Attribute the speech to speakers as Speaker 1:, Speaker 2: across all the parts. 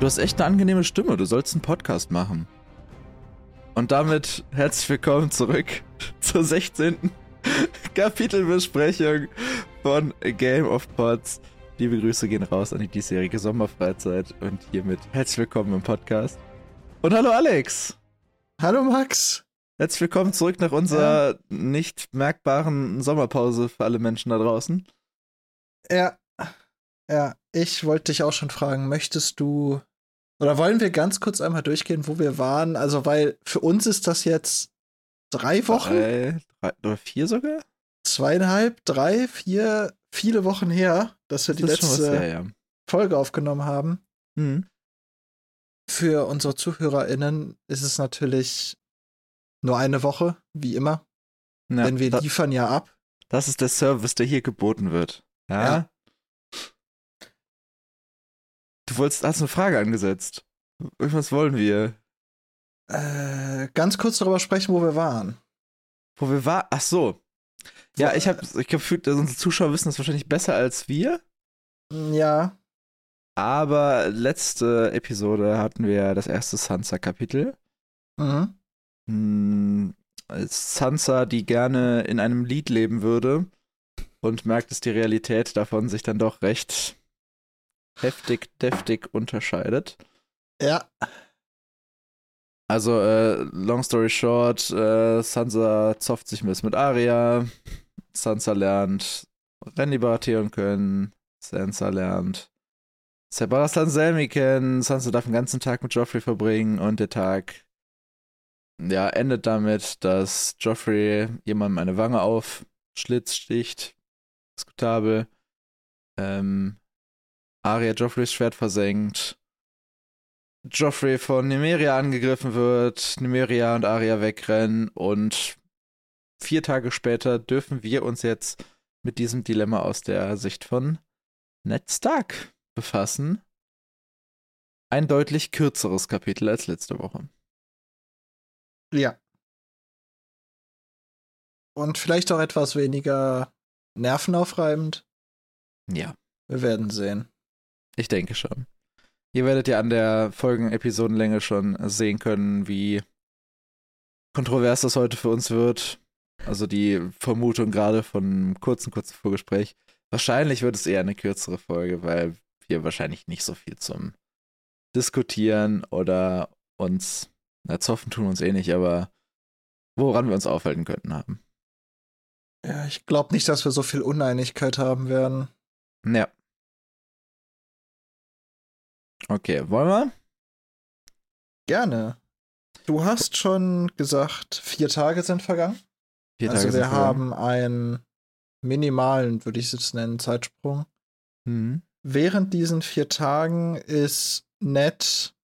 Speaker 1: Du hast echt eine angenehme Stimme. Du sollst einen Podcast machen. Und damit herzlich willkommen zurück zur 16. Kapitelbesprechung von Game of Pods. Liebe Grüße gehen raus an die diesjährige Sommerfreizeit und hiermit herzlich willkommen im Podcast. Und hallo Alex!
Speaker 2: Hallo Max!
Speaker 1: Herzlich willkommen zurück nach unserer ja. nicht merkbaren Sommerpause für alle Menschen da draußen.
Speaker 2: Ja, ja, ich wollte dich auch schon fragen, möchtest du oder wollen wir ganz kurz einmal durchgehen, wo wir waren? Also, weil für uns ist das jetzt drei Wochen.
Speaker 1: Drei, drei oder vier sogar?
Speaker 2: Zweieinhalb, drei, vier, viele Wochen her, dass wir das die letzte her, ja. Folge aufgenommen haben. Mhm. Für unsere ZuhörerInnen ist es natürlich nur eine Woche, wie immer. Ja, denn wir liefern ja ab.
Speaker 1: Das ist der Service, der hier geboten wird. Ja. ja. Du wolltest, hast eine Frage angesetzt. Was wollen wir?
Speaker 2: Äh, ganz kurz darüber sprechen, wo wir waren.
Speaker 1: Wo wir waren? Ach so. Ja, ich habe ich gefühlt, unsere Zuschauer wissen das wahrscheinlich besser als wir.
Speaker 2: Ja.
Speaker 1: Aber letzte Episode hatten wir das erste Sansa-Kapitel. Mhm. Hm, Sansa, die gerne in einem Lied leben würde und merkt, dass die Realität davon sich dann doch recht heftig, deftig unterscheidet.
Speaker 2: Ja.
Speaker 1: Also, äh, long story short, äh, Sansa zofft sich bisschen mit Arya. Sansa lernt Randy Baratheon können. Sansa lernt Sebastian Selmy kennen. Sansa darf den ganzen Tag mit Joffrey verbringen und der Tag ja, endet damit, dass Joffrey jemandem eine Wange auf Schlitz sticht. Diskutabel. Ähm, Arya Joffreys Schwert versenkt. Joffrey von Nymeria angegriffen wird, Nymeria und Arya wegrennen und vier Tage später dürfen wir uns jetzt mit diesem Dilemma aus der Sicht von Ned Stark befassen. Ein deutlich kürzeres Kapitel als letzte Woche.
Speaker 2: Ja. Und vielleicht auch etwas weniger nervenaufreibend.
Speaker 1: Ja.
Speaker 2: Wir werden sehen.
Speaker 1: Ich denke schon. Ihr werdet ja an der Folgen-Episodenlänge schon sehen können, wie kontrovers das heute für uns wird. Also die Vermutung gerade von einem kurzen, kurzen Vorgespräch. Wahrscheinlich wird es eher eine kürzere Folge, weil wir wahrscheinlich nicht so viel zum Diskutieren oder uns, na, zoffen tun uns eh nicht, aber woran wir uns aufhalten könnten haben.
Speaker 2: Ja, ich glaube nicht, dass wir so viel Uneinigkeit haben werden.
Speaker 1: Ja. Okay, wollen wir?
Speaker 2: Gerne. Du hast schon gesagt, vier Tage sind vergangen.
Speaker 1: Vier
Speaker 2: also
Speaker 1: Tage
Speaker 2: wir haben einen minimalen, würde ich es nennen, Zeitsprung. Mhm. Während diesen vier Tagen ist Ned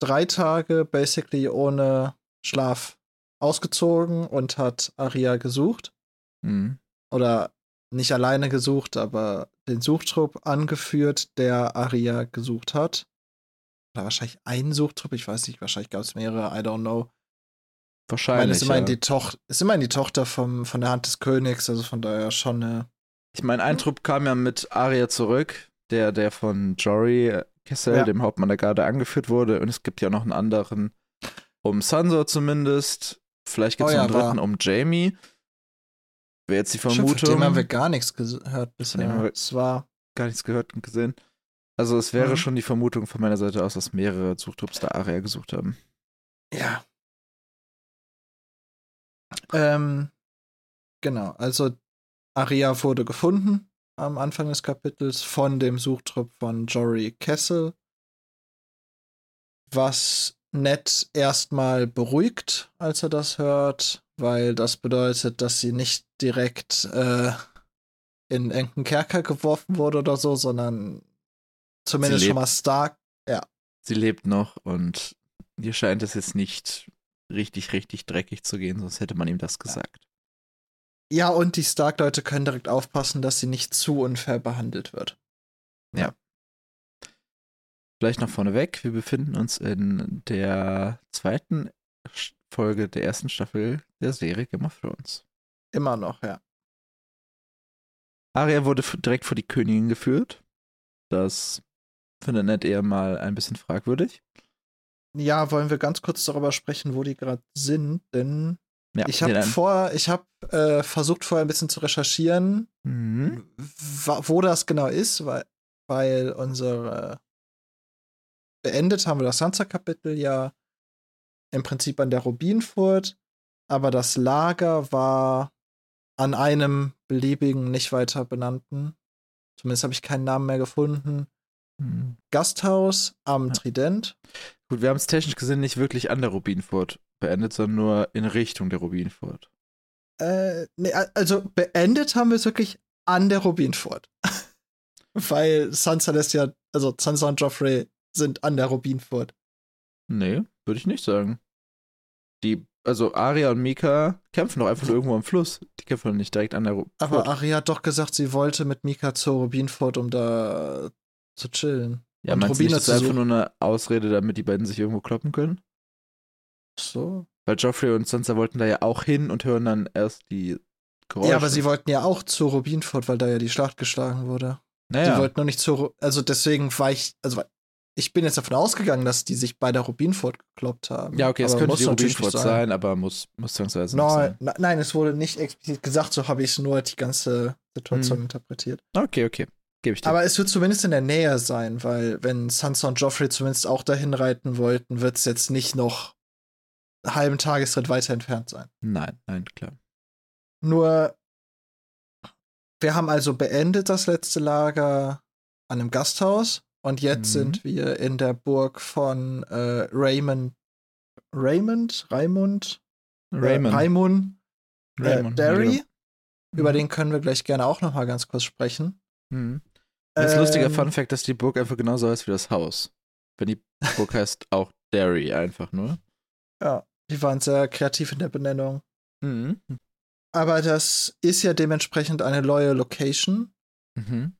Speaker 2: drei Tage basically ohne Schlaf ausgezogen und hat Aria gesucht. Mhm. Oder nicht alleine gesucht, aber den Suchtrupp angeführt, der Aria gesucht hat oder wahrscheinlich ein Suchtrupp, ich weiß nicht, wahrscheinlich gab es mehrere, I don't know.
Speaker 1: Wahrscheinlich.
Speaker 2: Ich meine, ist, ja. Toch ist immerhin die Tochter vom, von der Hand des Königs, also von daher schon eine.
Speaker 1: Ich meine, ein Trupp kam ja mit Arya zurück, der, der von Jory Kessel, ja. dem Hauptmann der Garde, angeführt wurde. Und es gibt ja noch einen anderen um Sansa zumindest. Vielleicht gibt es oh, ja, noch einen dritten war. um Jamie. Wäre jetzt die Vermutung. Stimmt, von
Speaker 2: dem haben wir gar nichts gehört bisher. Es war
Speaker 1: gar nichts gehört und gesehen. Also es wäre mhm. schon die Vermutung von meiner Seite aus, dass mehrere Suchtrupps da Aria gesucht haben.
Speaker 2: Ja. Ähm, genau, also Aria wurde gefunden am Anfang des Kapitels von dem Suchtrupp von Jory Kessel, was Ned erstmal beruhigt, als er das hört, weil das bedeutet, dass sie nicht direkt äh, in irgendeinen Kerker geworfen wurde oder so, sondern Zumindest schon mal stark, ja.
Speaker 1: Sie lebt noch und ihr scheint es jetzt nicht richtig, richtig dreckig zu gehen, sonst hätte man ihm das gesagt.
Speaker 2: Ja, und die Stark-Leute können direkt aufpassen, dass sie nicht zu unfair behandelt wird.
Speaker 1: Ja. Vielleicht noch vorneweg, wir befinden uns in der zweiten Folge der ersten Staffel der Serie Game of Thrones.
Speaker 2: Immer noch, ja.
Speaker 1: Arya wurde direkt vor die Königin geführt. Das finde Ned eher mal ein bisschen fragwürdig.
Speaker 2: Ja, wollen wir ganz kurz darüber sprechen, wo die gerade sind, denn ja, ich habe vor, ich habe äh, versucht vorher ein bisschen zu recherchieren, mhm. wo das genau ist, weil, weil unsere beendet haben wir das Sansa-Kapitel ja im Prinzip an der Rubinfurt, aber das Lager war an einem beliebigen, nicht weiter benannten, zumindest habe ich keinen Namen mehr gefunden, Gasthaus am ja. Trident.
Speaker 1: Gut, wir haben es technisch gesehen nicht wirklich an der Rubinfurt beendet, sondern nur in Richtung der Rubinfurt.
Speaker 2: Äh, nee, also beendet haben wir es wirklich an der Rubinfurt. Weil Sansa lässt ja, also Sansa und Joffrey sind an der Rubinfurt.
Speaker 1: Nee, würde ich nicht sagen. Die, also Arya und Mika kämpfen doch einfach nur irgendwo am Fluss. Die kämpfen doch nicht direkt an der Rubinfurt.
Speaker 2: Aber Arya hat doch gesagt, sie wollte mit Mika zur Rubinfurt, um da zu chillen.
Speaker 1: Ja, meinst du nicht, das ist einfach nur eine Ausrede, damit die beiden sich irgendwo kloppen können?
Speaker 2: So.
Speaker 1: Weil Joffrey und Sansa wollten da ja auch hin und hören dann erst die
Speaker 2: Geräusche. Ja, aber sie wollten ja auch zur Rubinfurt, weil da ja die Schlacht geschlagen wurde. Naja. Die wollten noch nicht zur, also deswegen war ich, also ich bin jetzt davon ausgegangen, dass die sich bei der Rubinfurt gekloppt haben.
Speaker 1: Ja, okay, es könnte die Rubinfurt sein. sein, aber muss, muss zwangsweise
Speaker 2: no, sein. Nein, es wurde nicht explizit gesagt, so habe ich es nur die ganze Situation hm. interpretiert.
Speaker 1: Okay, okay. Gebe ich dir.
Speaker 2: Aber es wird zumindest in der Nähe sein, weil wenn Sansa und Joffrey zumindest auch dahin reiten wollten, wird es jetzt nicht noch einen halben Tagesritt weiter entfernt sein.
Speaker 1: Nein, nein, klar.
Speaker 2: Nur, wir haben also beendet das letzte Lager an einem Gasthaus und jetzt mhm. sind wir in der Burg von äh, Raymond. Raymond? Raymond?
Speaker 1: Raymond.
Speaker 2: Äh, Raimund. Raymond. Äh, Derry. Ja. Über mhm. den können wir gleich gerne auch noch mal ganz kurz sprechen.
Speaker 1: Mhm. Das ähm, lustiger Fun Fact, dass die Burg einfach genauso heißt wie das Haus. Wenn die Burg heißt auch Derry einfach nur.
Speaker 2: Ja, die waren sehr kreativ in der Benennung. Mhm. Aber das ist ja dementsprechend eine neue Location. Mhm.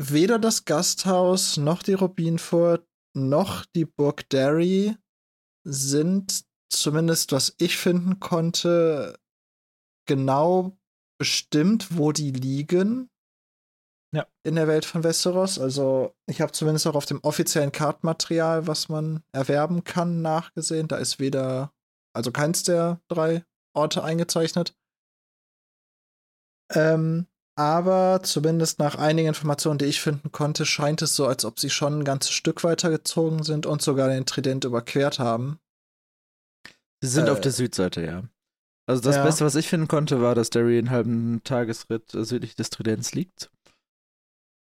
Speaker 2: Weder das Gasthaus noch die Rubinfurt noch die Burg Derry sind, zumindest was ich finden konnte, genau bestimmt, wo die liegen ja. in der Welt von Westeros. Also ich habe zumindest auch auf dem offiziellen Kartenmaterial, was man erwerben kann, nachgesehen. Da ist weder, also keins der drei Orte eingezeichnet. Ähm, aber zumindest nach einigen Informationen, die ich finden konnte, scheint es so, als ob sie schon ein ganzes Stück weitergezogen sind und sogar den Trident überquert haben.
Speaker 1: Sie sind äh, auf der Südseite, ja. Also das ja. Beste, was ich finden konnte, war, dass Derry einen halben Tagesritt südlich des Tridents liegt.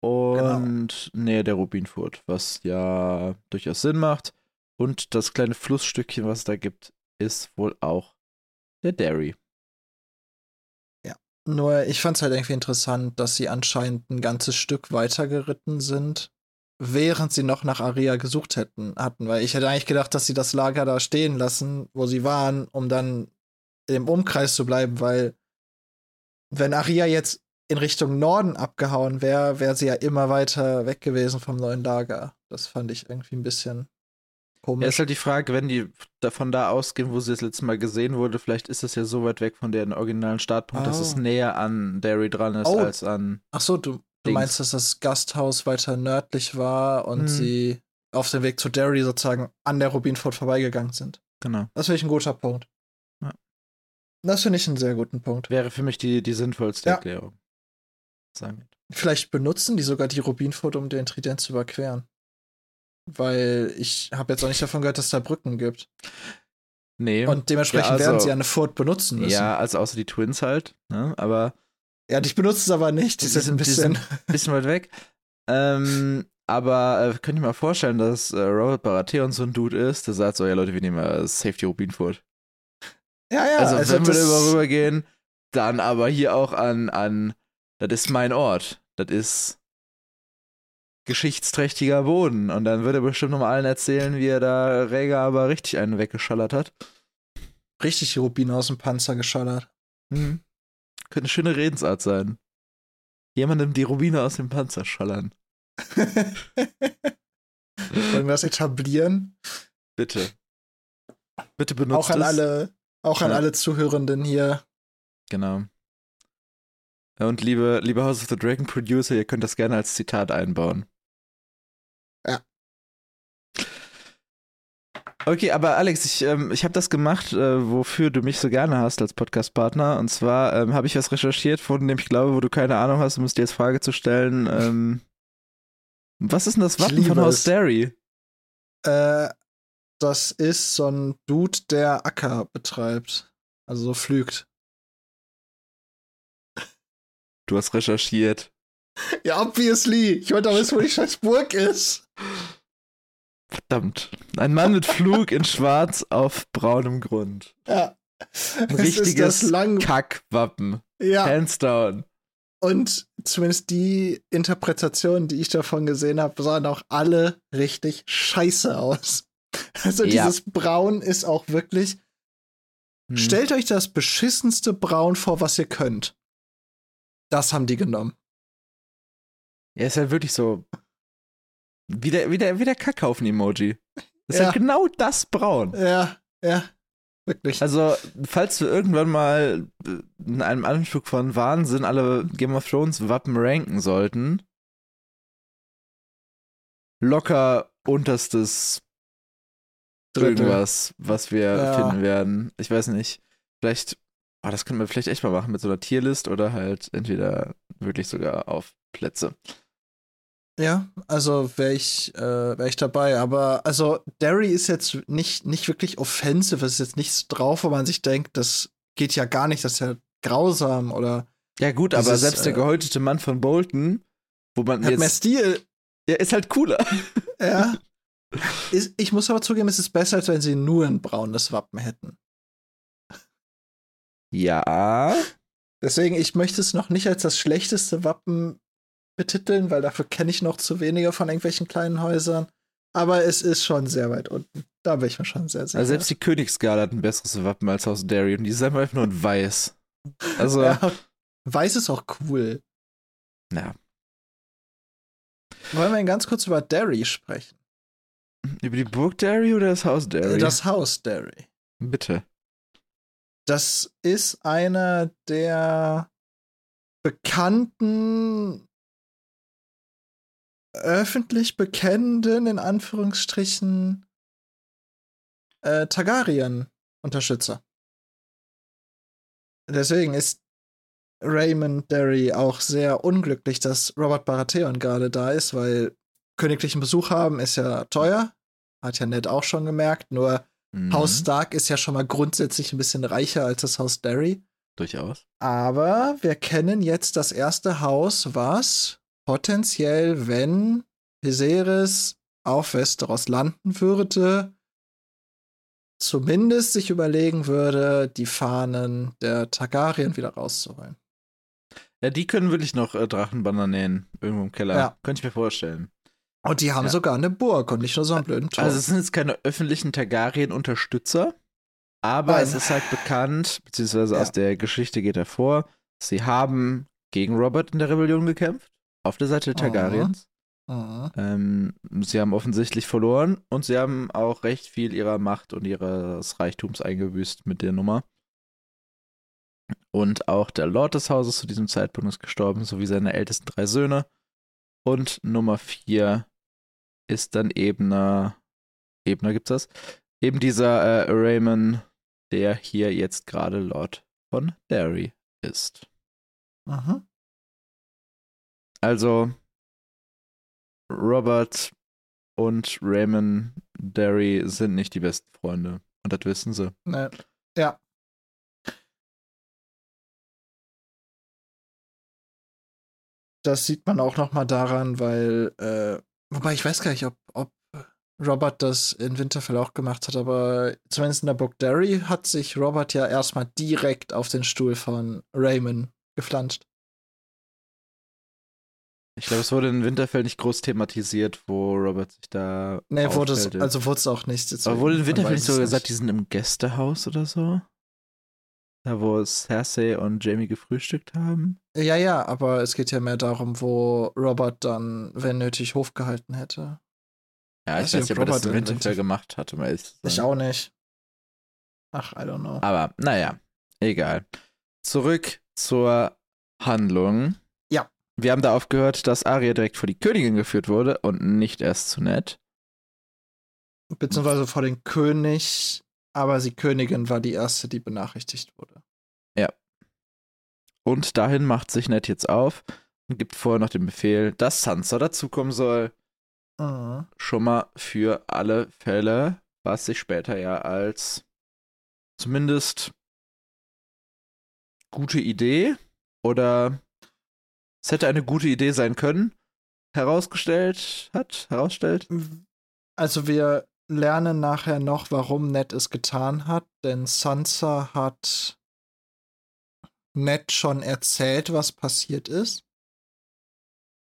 Speaker 1: Genau. und genau. nähe der Rubinfurt, was ja durchaus Sinn macht. Und das kleine Flussstückchen, was es da gibt, ist wohl auch der Derry.
Speaker 2: Ja, nur ich fand es halt irgendwie interessant, dass sie anscheinend ein ganzes Stück weiter geritten sind, während sie noch nach Aria gesucht hätten, hatten, weil ich hätte eigentlich gedacht, dass sie das Lager da stehen lassen, wo sie waren, um dann im Umkreis zu bleiben, weil wenn Aria jetzt in Richtung Norden abgehauen wäre, wäre sie ja immer weiter weg gewesen vom neuen Lager. Das fand ich irgendwie ein bisschen komisch.
Speaker 1: Ja, ist halt die Frage, wenn die von da ausgehen, wo sie das letzte Mal gesehen wurde, vielleicht ist das ja so weit weg von deren originalen Startpunkt, oh. dass es ah. näher an Derry dran ist oh. als an.
Speaker 2: Ach so, du, du meinst, dass das Gasthaus weiter nördlich war und hm. sie auf dem Weg zu Derry sozusagen an der Rubinfurt vorbeigegangen sind.
Speaker 1: Genau.
Speaker 2: Das finde ich ein guter Punkt. Ja. Das finde ich einen sehr guten Punkt.
Speaker 1: Wäre für mich die, die sinnvollste ja. Erklärung
Speaker 2: wird. Vielleicht benutzen die sogar die Rubinfurt, um den Trident zu überqueren. Weil ich habe jetzt auch nicht davon gehört, dass es da Brücken gibt.
Speaker 1: Nee.
Speaker 2: Und dementsprechend ja, also, werden sie eine Furt benutzen müssen.
Speaker 1: Ja, also außer die Twins halt, ne? Aber.
Speaker 2: Ja, ich benutze es aber nicht. Die, die sind ein bisschen,
Speaker 1: bisschen weit weg. Ähm, aber äh, könnt ihr mal vorstellen, dass äh, Robert Baratheon so ein Dude ist, der sagt so, ja Leute, wir nehmen mal Safety Rubinfurt.
Speaker 2: Ja, ja.
Speaker 1: Also, also wenn wir da rübergehen, dann aber hier auch an, an das ist mein Ort. Das ist geschichtsträchtiger Boden. Und dann wird er bestimmt noch mal allen erzählen, wie er da Rega aber richtig einen weggeschallert hat.
Speaker 2: Richtig Rubin aus dem Panzer geschallert.
Speaker 1: Mhm. Könnte eine schöne Redensart sein. Jemandem die Rubine aus dem Panzer schallern.
Speaker 2: Wollen wir das etablieren?
Speaker 1: Bitte. Bitte benutzt
Speaker 2: Auch an es. alle, auch an ja. alle Zuhörenden hier.
Speaker 1: Genau. Und liebe, liebe House of the Dragon Producer, ihr könnt das gerne als Zitat einbauen. Ja. Okay, aber Alex, ich, ähm, ich habe das gemacht, äh, wofür du mich so gerne hast als Podcast-Partner. Und zwar ähm, habe ich was recherchiert, von dem ich glaube, wo du keine Ahnung hast, um es dir jetzt Frage zu stellen. Ähm, was ist denn das Wappen von House Derry?
Speaker 2: Äh, das ist so ein Dude, der Acker betreibt. Also so pflügt.
Speaker 1: Du hast recherchiert.
Speaker 2: Ja, obviously. Ich wollte auch wissen, wo die scheiß Burg ist.
Speaker 1: Verdammt. Ein Mann mit Flug in schwarz auf braunem Grund.
Speaker 2: Ja.
Speaker 1: Ein richtiges Kackwappen.
Speaker 2: Ja.
Speaker 1: Hands down.
Speaker 2: Und zumindest die Interpretationen, die ich davon gesehen habe, sahen auch alle richtig scheiße aus. Also ja. dieses Braun ist auch wirklich. Hm. Stellt euch das beschissenste Braun vor, was ihr könnt. Das haben die genommen.
Speaker 1: Ja, ist halt wirklich so. Wie der, wie der, wie der Kackhaufen-Emoji. Ist
Speaker 2: Ja.
Speaker 1: halt genau das Braun.
Speaker 2: Ja, ja. Wirklich.
Speaker 1: Also, falls wir irgendwann mal äh, in einem Anflug von Wahnsinn alle Game of Thrones Wappen ranken sollten, locker unterstes
Speaker 2: Drittel.
Speaker 1: irgendwas, was wir
Speaker 2: Ja.
Speaker 1: finden werden. Ich weiß nicht. Vielleicht, oh, das könnten wir vielleicht echt mal machen mit so einer Tierlist oder halt entweder wirklich sogar auf Plätze.
Speaker 2: Ja, also wäre ich, äh, wär ich dabei. Aber also Derry ist jetzt nicht, nicht wirklich offensive, es ist jetzt nichts drauf, wo man sich denkt, das geht ja gar nicht, das ist ja grausam oder
Speaker 1: Ja, gut, aber
Speaker 2: Dieses,
Speaker 1: selbst der
Speaker 2: äh,
Speaker 1: gehäutete Mann von Bolton, wo man
Speaker 2: hat
Speaker 1: jetzt.
Speaker 2: mehr Stil.
Speaker 1: Ja, ist halt cooler.
Speaker 2: Ja. Ist, ich muss aber zugeben, es ist besser, als wenn sie nur ein braunes Wappen hätten.
Speaker 1: Ja.
Speaker 2: Deswegen, ich möchte es noch nicht als das schlechteste Wappen betiteln, weil dafür kenne ich noch zu wenige von irgendwelchen kleinen Häusern. Aber es ist schon sehr weit unten. Da bin ich mir schon sehr sicher.
Speaker 1: Also selbst die Königsgala hat ein besseres Wappen als Haus Derry und die ist einfach nur in weiß. Also, ja.
Speaker 2: ja, weiß ist auch cool. Wollen wir denn ganz kurz über Derry sprechen?
Speaker 1: Über die Burg Derry oder das Haus Derry?
Speaker 2: Das Haus Derry.
Speaker 1: Bitte.
Speaker 2: Das ist einer der bekannten, öffentlich bekennenden, in Anführungsstrichen, äh, Targaryen-Unterstützer. Deswegen ist Raymond Derry auch sehr unglücklich, dass Robert Baratheon gerade da ist, weil königlichen Besuch haben ist ja teuer. Hat ja Ned auch schon gemerkt. Nur
Speaker 1: Mhm.
Speaker 2: Haus Stark ist ja schon mal grundsätzlich ein bisschen reicher als das Haus Derry.
Speaker 1: Durchaus.
Speaker 2: Aber wir kennen jetzt das erste Haus, was potenziell, wenn Viserys auf Westeros landen würde, zumindest sich überlegen würde, die Fahnen der Targaryen wieder rauszuholen.
Speaker 1: Ja, die können wirklich noch äh, Drachenbanner nähen. Irgendwo im Keller.
Speaker 2: Ja.
Speaker 1: Könnte ich mir vorstellen.
Speaker 2: Und die haben
Speaker 1: Ja.
Speaker 2: sogar eine Burg und nicht nur so einen blöden Turm.
Speaker 1: Also es sind jetzt keine öffentlichen Targaryen-Unterstützer, aber
Speaker 2: Nein.
Speaker 1: es ist halt bekannt, beziehungsweise
Speaker 2: Ja.
Speaker 1: aus der Geschichte geht hervor, sie haben gegen Robert in der Rebellion gekämpft, auf der Seite der
Speaker 2: Oh.
Speaker 1: Targaryens.
Speaker 2: Mhm.
Speaker 1: Ähm, sie haben offensichtlich verloren und sie haben auch recht viel ihrer Macht und ihres Reichtums eingebüßt mit der Nummer. Und auch der Lord des Hauses zu diesem Zeitpunkt ist gestorben, sowie seine ältesten drei Söhne. Und Nummer vier ist dann Ebner. Ebner gibt's das? Eben dieser äh, Raymond, der hier jetzt gerade Lord von Derry ist.
Speaker 2: Mhm.
Speaker 1: Also Robert und Raymond Derry sind nicht die besten Freunde. Und das wissen sie.
Speaker 2: Ne. Ja. Das sieht man auch noch mal daran, weil, äh, wobei ich weiß gar nicht, ob, ob Robert das in Winterfell auch gemacht hat, aber zumindest in der Burg Derry hat sich Robert ja erstmal direkt auf den Stuhl von Raymond geflanscht.
Speaker 1: Ich glaube, es wurde in Winterfell nicht groß thematisiert, wo Robert sich da.
Speaker 2: Nee, wurde es, also wurde es auch nicht.
Speaker 1: Aber wurde in Winterfell nicht sogar gesagt, die sind im Gästehaus oder so? Da, wo Cersei und Jamie gefrühstückt haben?
Speaker 2: Ja, ja, aber es geht ja mehr darum, wo Robert dann, wenn nötig, Hof gehalten hätte.
Speaker 1: Ja, ich weiß nicht,
Speaker 2: ob
Speaker 1: er das Winterfell
Speaker 2: Winterfell-
Speaker 1: gemacht hat, um ehrlich zu sein.
Speaker 2: Ich auch nicht. Ach, I don't know.
Speaker 1: Aber naja, egal. Zurück zur Handlung.
Speaker 2: Ja.
Speaker 1: Wir haben da aufgehört, dass Arya direkt vor die Königin geführt wurde und nicht erst zu Ned.
Speaker 2: Beziehungsweise vor den König, aber die Königin war die erste, die benachrichtigt wurde.
Speaker 1: Ja. Und dahin macht sich Ned jetzt auf und gibt vorher noch den Befehl, dass Sansa dazukommen soll. Mhm. Schon mal für alle Fälle, was sich später ja als zumindest gute Idee oder es hätte eine gute Idee sein können, herausgestellt hat, herausstellt.
Speaker 2: Also wir lernen nachher noch, warum Ned es getan hat, denn Sansa hat Ned schon erzählt, was passiert ist.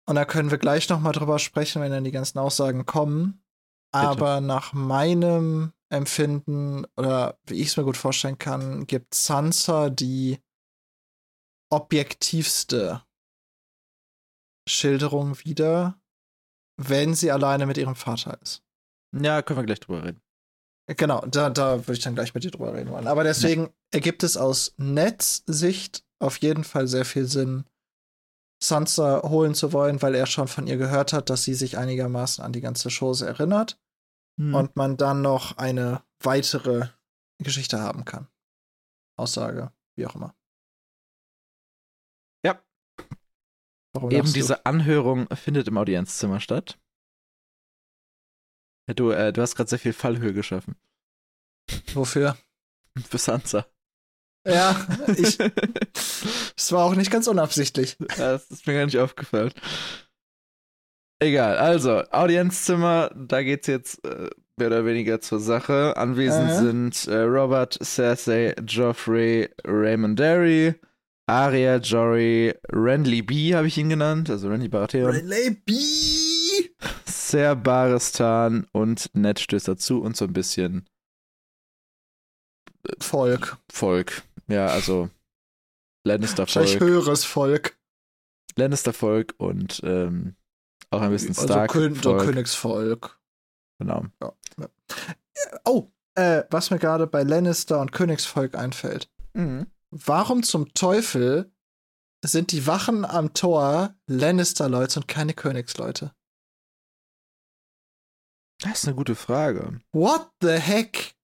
Speaker 2: Und da können wir gleich noch mal drüber sprechen, wenn dann die ganzen Aussagen kommen. Bitte. Aber nach meinem Empfinden oder wie ich es mir gut vorstellen kann, gibt Sansa die objektivste Schilderung wieder, wenn sie alleine mit ihrem Vater ist.
Speaker 1: Ja, können wir gleich drüber reden.
Speaker 2: Genau, da, da würde ich dann gleich mit dir drüber reden wollen. Aber deswegen ja. ergibt es aus Netzsicht auf jeden Fall sehr viel Sinn, Sansa holen zu wollen, weil er schon von ihr gehört hat, dass sie sich einigermaßen an die ganze Chose erinnert hm. und man dann noch eine weitere Geschichte haben kann. Aussage, wie auch immer.
Speaker 1: Ja. Warum Eben diese Anhörung findet im Audienzzimmer statt. Du, äh, du hast gerade sehr viel Fallhöhe geschaffen.
Speaker 2: Wofür?
Speaker 1: Für Sansa.
Speaker 2: Ja, ich. das war auch nicht ganz unabsichtlich.
Speaker 1: Das ist mir gar nicht aufgefallen. Egal, also, Audienzzimmer, da geht's jetzt äh, mehr oder weniger zur Sache. Anwesend äh. sind äh, Robert, Cersei, Joffrey, Raymond Derry, Arya, Jory, Renly B habe ich ihn genannt, also Renly Baratheon.
Speaker 2: Renly B!
Speaker 1: Ser Baristan und Ned stößt dazu und so ein bisschen
Speaker 2: äh, Volk.
Speaker 1: Volk. Ja, also Lannister-Volk.
Speaker 2: höheres Volk.
Speaker 1: Lannister-Volk und ähm, auch ein bisschen Stark. Also
Speaker 2: Kön der Königsvolk.
Speaker 1: Genau.
Speaker 2: Ja. Oh, äh, was mir gerade bei Lannister und Königsvolk einfällt. Mhm. Warum zum Teufel sind die Wachen am Tor Lannister-Leute und keine Königsleute?
Speaker 1: Das ist eine gute Frage.
Speaker 2: What the heck?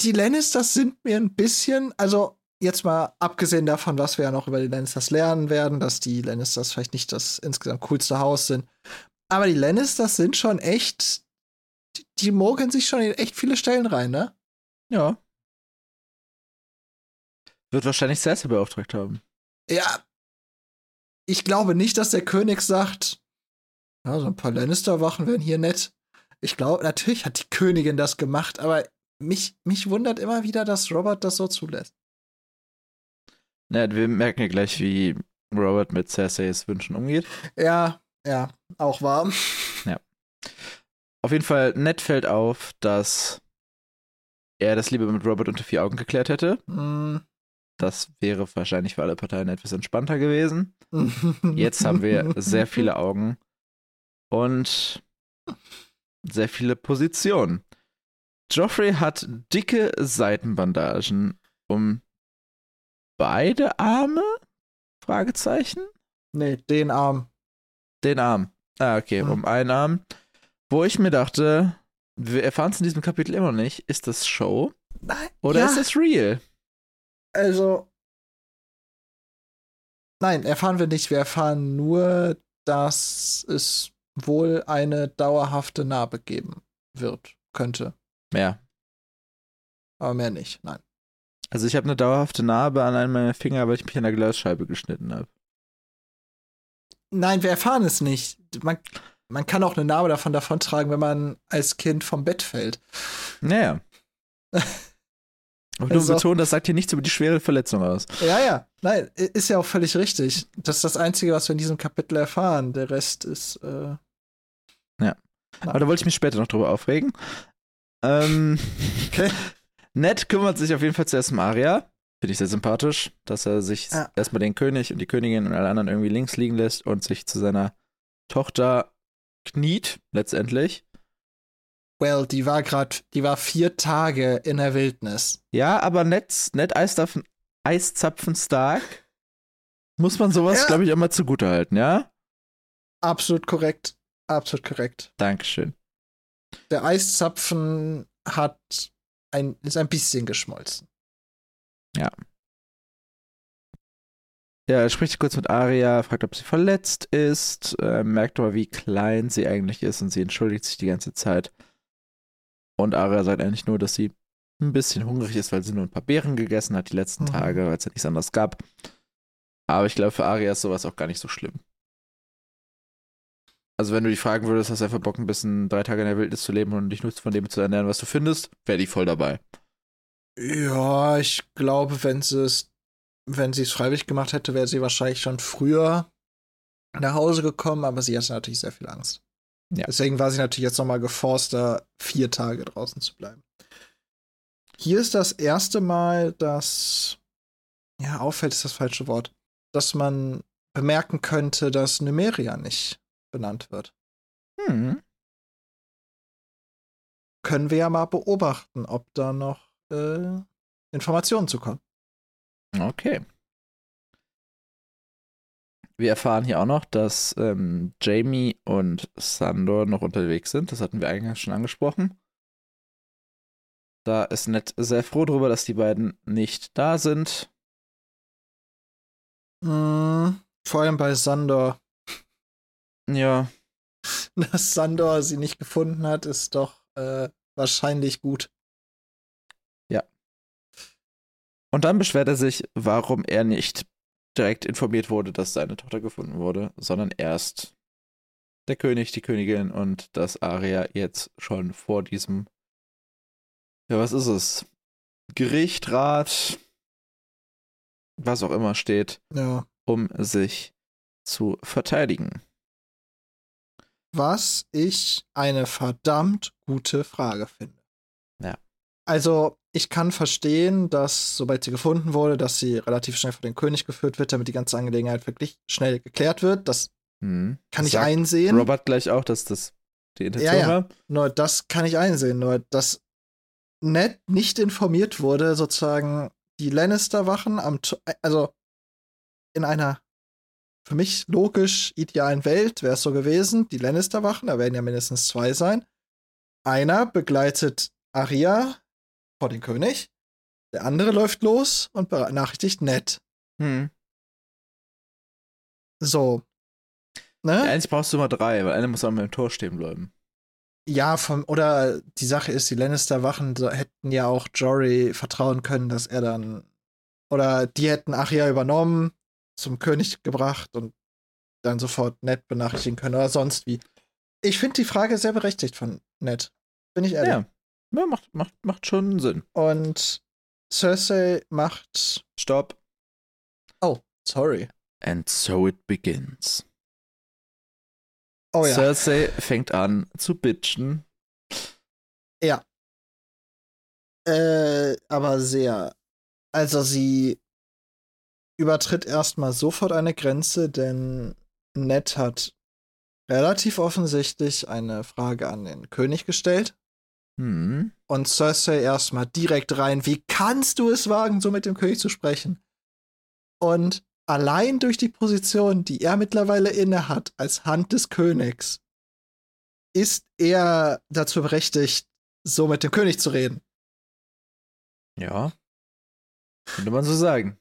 Speaker 2: Die Lannisters sind mir ein bisschen, also jetzt mal abgesehen davon, was wir ja noch über die Lannisters lernen werden, dass die Lannisters vielleicht nicht das insgesamt coolste Haus sind. Aber die Lannisters sind schon echt, die, die mogeln sich schon in echt viele Stellen rein, ne?
Speaker 1: Ja. Wird wahrscheinlich Cersei beauftragt haben.
Speaker 2: Ja. Ich glaube nicht, dass der König sagt, ja, so ein paar Lannister-Wachen wären hier nett. Ich glaube, natürlich hat die Königin das gemacht, aber mich, mich wundert immer wieder, dass Robert das so zulässt.
Speaker 1: Na, wir merken ja gleich, wie Robert mit Cerseis Wünschen umgeht.
Speaker 2: Ja, ja, auch warm.
Speaker 1: Ja. Auf jeden Fall, nett fällt auf, dass er das lieber mit Robert unter vier Augen geklärt hätte. Mm. Das wäre wahrscheinlich für alle Parteien etwas entspannter gewesen. Jetzt haben wir sehr viele Augen und sehr viele Positionen. Joffrey hat dicke Seitenbandagen um beide Arme? Fragezeichen?
Speaker 2: Nee, den Arm.
Speaker 1: Den Arm. Ah, okay, hm. um einen Arm. Wo ich mir dachte, wir erfahren es in diesem Kapitel immer noch nicht, ist das Show?
Speaker 2: Nein.
Speaker 1: Oder ja. ist es real?
Speaker 2: Also. Nein, erfahren wir nicht. Wir erfahren nur, dass es wohl eine dauerhafte Narbe geben wird, könnte.
Speaker 1: Mehr.
Speaker 2: Aber mehr nicht, nein.
Speaker 1: Also ich habe eine dauerhafte Narbe an einem meiner Finger, weil ich mich an der Glasscheibe geschnitten habe.
Speaker 2: Nein, wir erfahren es nicht. Man, man kann auch eine Narbe davon davon tragen, wenn man als Kind vom Bett fällt.
Speaker 1: Naja. Also, nur betonen, das sagt hier nichts über die schwere Verletzung aus.
Speaker 2: Ja, ja. Nein, ist ja auch völlig richtig. Das ist das Einzige, was wir in diesem Kapitel erfahren. Der Rest ist äh,
Speaker 1: ja. Aber da wollte ich mich später noch drüber aufregen. Ähm, okay. Ned kümmert sich auf jeden Fall zuerst um Aria. Finde ich sehr sympathisch, dass er sich ja. erstmal den König und die Königin und alle anderen irgendwie links liegen lässt und sich zu seiner Tochter kniet, letztendlich.
Speaker 2: Well, die war gerade, die war vier Tage in der Wildnis.
Speaker 1: Ja, aber Ned, Ned Eiszapfen, Eiszapfen Stark muss man sowas, ja. glaube ich, immer zugutehalten, ja?
Speaker 2: Absolut korrekt. Absolut korrekt.
Speaker 1: Dankeschön.
Speaker 2: Der Eiszapfen hat ein, ist ein bisschen geschmolzen.
Speaker 1: Ja. Ja, er spricht kurz mit Aria, fragt, ob sie verletzt ist, äh, merkt aber, wie klein sie eigentlich ist und sie entschuldigt sich die ganze Zeit. Und Aria sagt eigentlich nur, dass sie ein bisschen hungrig ist, weil sie nur ein paar Beeren gegessen hat die letzten mhm. Tage, weil es ja nichts anderes gab. Aber ich glaube, für Aria ist sowas auch gar nicht so schlimm. Also, wenn du dich fragen würdest, hast du einfach Bock, ein bisschen drei Tage in der Wildnis zu leben und dich nur von dem zu ernähren, was du findest, wäre die voll dabei.
Speaker 2: Ja, ich glaube, wenn sie es, wenn sie es freiwillig gemacht hätte, wäre sie wahrscheinlich schon früher nach Hause gekommen, aber sie hatte natürlich sehr viel Angst. Ja. Deswegen war sie natürlich jetzt nochmal geforst, da vier Tage draußen zu bleiben. Hier ist das erste Mal, dass, ja, auffällt ist das falsche Wort, dass man bemerken könnte, dass Numeria nicht benannt wird. Hm. Können wir ja mal beobachten, ob da noch äh, Informationen zu kommen.
Speaker 1: Okay. Wir erfahren hier auch noch, dass ähm, Jamie und Sandor noch unterwegs sind. Das hatten wir eingangs schon angesprochen. Da ist Ned sehr froh darüber, dass die beiden nicht da sind.
Speaker 2: Mm, vor allem bei Sandor.
Speaker 1: Ja.
Speaker 2: Dass Sandor sie nicht gefunden hat, ist doch äh, wahrscheinlich gut.
Speaker 1: Ja. Und dann beschwert er sich, warum er nicht direkt informiert wurde, dass seine Tochter gefunden wurde, sondern erst der König, die Königin und dass Aria jetzt schon vor diesem, ja, was ist es? Gericht, Rat, was auch immer steht,
Speaker 2: ja.
Speaker 1: um sich zu verteidigen.
Speaker 2: Was ich eine verdammt gute Frage finde.
Speaker 1: Ja.
Speaker 2: Also, ich kann verstehen, dass, sobald sie gefunden wurde, dass sie relativ schnell vor den König geführt wird, damit die ganze Angelegenheit wirklich schnell geklärt wird. Das hm. kann ich einsehen.
Speaker 1: Robert gleich auch, dass das die Intention ja, ja. war.
Speaker 2: Nur das kann ich einsehen. Nur, dass Ned nicht informiert wurde, sozusagen die Lannister-Wachen am, also in einer für mich logisch idealen Welt wäre es so gewesen, die Lannister-Wachen, da werden ja mindestens zwei sein. Einer begleitet Arya vor den König, der andere läuft los und benachrichtigt Ned. Hm. So.
Speaker 1: Ne? Ja, eigentlich brauchst du immer drei, weil einer muss auch im Tor stehen bleiben.
Speaker 2: Ja, vom, oder die Sache ist, die Lannister-Wachen hätten ja auch Jory vertrauen können, dass er dann. Oder die hätten Arya übernommen zum König gebracht und dann sofort Ned benachrichtigen können oder sonst wie. Ich finde die Frage sehr berechtigt von Ned. Bin ich ehrlich.
Speaker 1: Ja, ja macht, macht, macht schon Sinn.
Speaker 2: Und Cersei macht.
Speaker 1: Stopp.
Speaker 2: Oh, sorry.
Speaker 1: And so it begins.
Speaker 2: Oh ja.
Speaker 1: Cersei fängt an zu bitchen.
Speaker 2: Ja. Äh, aber sehr. Also sie übertritt erstmal sofort eine Grenze, denn Ned hat relativ offensichtlich eine Frage an den König gestellt.
Speaker 1: Hm.
Speaker 2: Und Cersei erstmal direkt rein, wie kannst du es wagen, so mit dem König zu sprechen? Und allein durch die Position, die er mittlerweile inne hat, als Hand des Königs, ist er dazu berechtigt, so mit dem König zu reden.
Speaker 1: Ja. Könnte man so sagen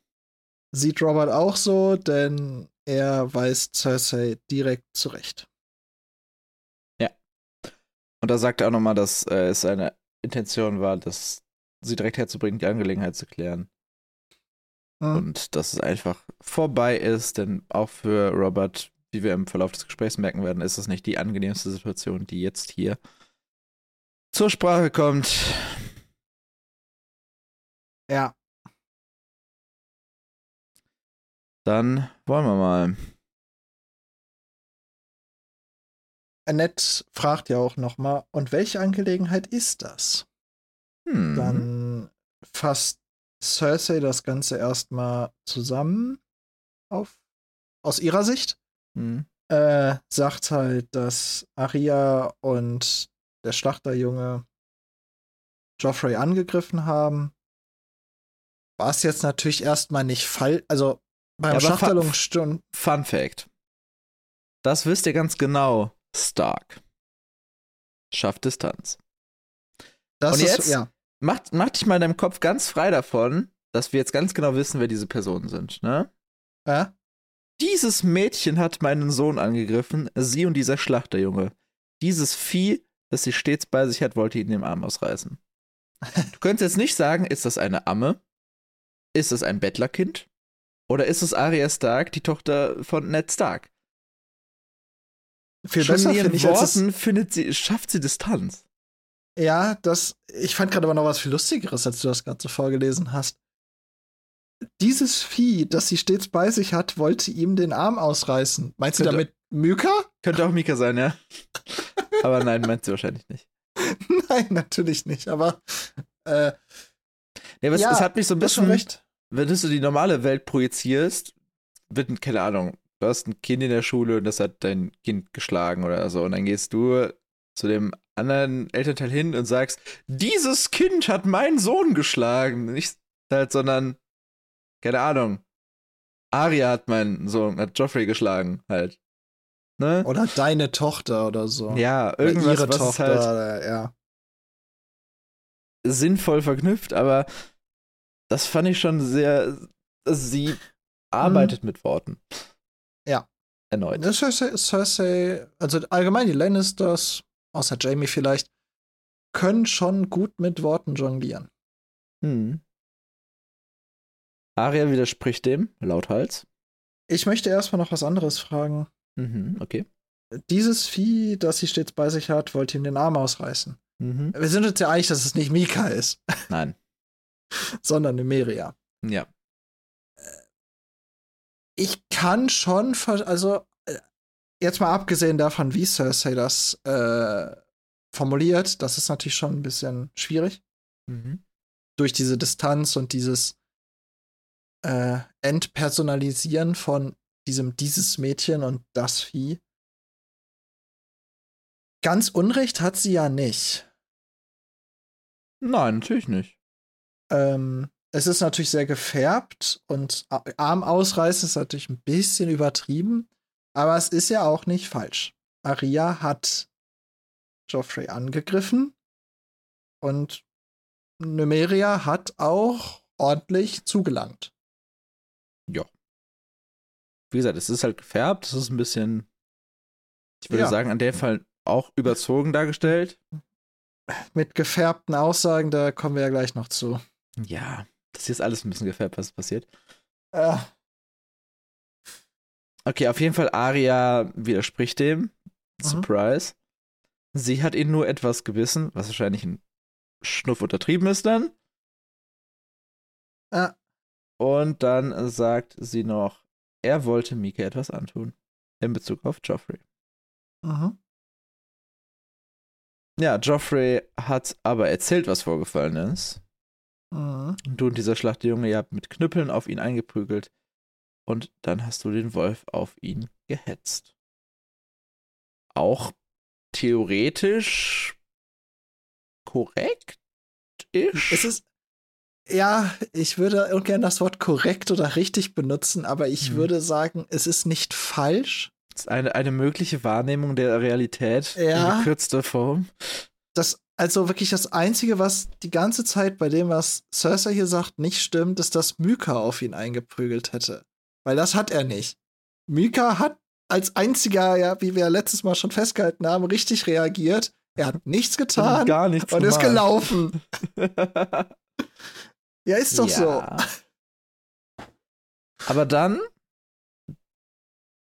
Speaker 2: sieht Robert auch so, denn er weist Cersei direkt zurecht.
Speaker 1: Und da sagt er auch nochmal, dass äh, es seine Intention war, das sie direkt herzubringen, die Angelegenheit zu klären. Hm. Und dass es einfach vorbei ist, denn auch für Robert, wie wir im Verlauf des Gesprächs merken werden, ist es nicht die angenehmste Situation, die jetzt hier zur Sprache kommt.
Speaker 2: Ja,
Speaker 1: Dann wollen wir mal.
Speaker 2: Annette fragt ja auch nochmal, und welche Angelegenheit ist das? Hm. Dann fasst Cersei das Ganze erstmal zusammen auf, aus ihrer Sicht. Hm. Äh, sagt halt, dass Aria und der Schlachterjunge Joffrey angegriffen haben. Was jetzt natürlich erstmal nicht fall, also beim ja, Schachtelungsstund.
Speaker 1: Fun Fact. Das wisst ihr ganz genau, Stark. schafft Distanz.
Speaker 2: Das
Speaker 1: Und
Speaker 2: ist,
Speaker 1: jetzt
Speaker 2: ja.
Speaker 1: mach, mach dich mal in deinem Kopf ganz frei davon, dass wir jetzt ganz genau wissen, wer diese Personen sind, ne?
Speaker 2: ja.
Speaker 1: Dieses Mädchen hat meinen Sohn angegriffen, sie und dieser Schlachterjunge. Dieses Vieh, das sie stets bei sich hat, wollte ihn den Arm ausreißen. Du könntest jetzt nicht sagen, ist das eine Amme? Ist es ein Bettlerkind? Oder ist es Arya Stark, die Tochter von Ned Stark?
Speaker 2: Viel
Speaker 1: Schon
Speaker 2: besser finde ich, es,
Speaker 1: Worten findet sie, schafft sie Distanz.
Speaker 2: Ja, das. Ich fand gerade aber noch was viel Lustigeres, als du das gerade so vorgelesen hast. Dieses Vieh, das sie stets bei sich hat, wollte ihm den Arm ausreißen. Meinst du
Speaker 1: Könnte-
Speaker 2: damit Myka?
Speaker 1: Könnte auch Mika sein, ja. Aber nein, meint sie wahrscheinlich nicht.
Speaker 2: Nein, natürlich nicht. Aber äh,
Speaker 1: Nee, aber es,
Speaker 2: Ja,
Speaker 1: es hat mich so ein
Speaker 2: du
Speaker 1: bisschen,
Speaker 2: recht.
Speaker 1: wenn du so die normale Welt projizierst, wird, ein- keine Ahnung, du hast ein Kind in der Schule und das hat dein Kind geschlagen oder so. Und dann gehst du zu dem anderen Elternteil hin und sagst, dieses Kind hat meinen Sohn geschlagen. Nicht halt, sondern, keine Ahnung, Arya hat meinen Sohn, hat Joffrey geschlagen, halt. Ne?
Speaker 2: Oder deine Tochter oder so.
Speaker 1: ja,
Speaker 2: Oder
Speaker 1: irgendwas,
Speaker 2: ihre
Speaker 1: was
Speaker 2: Tochter.
Speaker 1: halt
Speaker 2: oder- ja.
Speaker 1: sinnvoll verknüpft, aber das fand ich schon sehr. Sie arbeitet mit Worten.
Speaker 2: Ja.
Speaker 1: Erneut.
Speaker 2: Cersei, Cersei, also allgemein die Lannisters, außer Jamie vielleicht, können schon gut mit Worten jonglieren.
Speaker 1: Hm. Arya widerspricht dem, lauthals.
Speaker 2: Ich möchte erstmal noch was anderes fragen.
Speaker 1: Mhm, okay.
Speaker 2: Dieses Vieh, das sie stets bei sich hat, wollte ihm den Arm ausreißen.
Speaker 1: Mhm.
Speaker 2: Wir sind uns ja einig, dass es nicht Mika ist,
Speaker 1: Nein.
Speaker 2: sondern Numeria.
Speaker 1: Ja.
Speaker 2: Ich kann schon, also äh, jetzt mal abgesehen davon, wie Cersei das äh, formuliert, das ist natürlich schon ein bisschen schwierig.
Speaker 1: Mhm.
Speaker 2: durch diese Distanz und dieses äh, Entpersonalisieren von diesem dieses Mädchen und das Vieh. Ganz Unrecht hat sie ja nicht.
Speaker 1: Nein, natürlich nicht.
Speaker 2: Ähm, es ist natürlich sehr gefärbt und Arm ausreißen ist natürlich ein bisschen übertrieben, aber es ist ja auch nicht falsch. Aria hat Joffrey angegriffen und Numeria hat auch ordentlich zugelangt.
Speaker 1: Wie gesagt, es ist halt gefärbt, es ist ein bisschen, ich würde
Speaker 2: Ja.
Speaker 1: sagen, an dem Fall auch überzogen dargestellt.
Speaker 2: Mit gefärbten Aussagen, da kommen wir ja gleich noch zu.
Speaker 1: Ja, das hier ist alles ein bisschen gefärbt, was passiert.
Speaker 2: Äh,
Speaker 1: Okay, auf jeden Fall, Arya widerspricht dem.
Speaker 2: Mhm.
Speaker 1: Surprise. Sie hat ihn nur etwas gebissen, was wahrscheinlich ein Schnuff untertrieben ist dann.
Speaker 2: äh,
Speaker 1: Und dann sagt sie noch, er wollte Mika etwas antun. In Bezug auf Joffrey.
Speaker 2: mhm.
Speaker 1: Ja, Joffrey hat aber erzählt, was vorgefallen ist.
Speaker 2: Mhm.
Speaker 1: Du und dieser Schlachtjunge, ihr habt mit Knüppeln auf ihn eingeprügelt. Und dann hast du den Wolf auf ihn gehetzt. Auch theoretisch korrekt ist.
Speaker 2: Es ist. Ja, ich würde ungern das Wort korrekt oder richtig benutzen, aber ich
Speaker 1: Mhm.
Speaker 2: würde sagen, es ist nicht falsch.
Speaker 1: eine, eine mögliche Wahrnehmung der Realität
Speaker 2: Ja.
Speaker 1: in gekürzter Form.
Speaker 2: Das, also wirklich das Einzige, was die ganze Zeit bei dem, was Cersei hier sagt, nicht stimmt, ist, dass Myka auf ihn eingeprügelt hätte. Weil das hat er nicht. Myka hat als einziger, ja, wie wir letztes Mal schon festgehalten haben, richtig reagiert. Er hat nichts getan
Speaker 1: Gar nichts
Speaker 2: und ist gelaufen. Ja, ist doch so.
Speaker 1: Ja. Aber dann,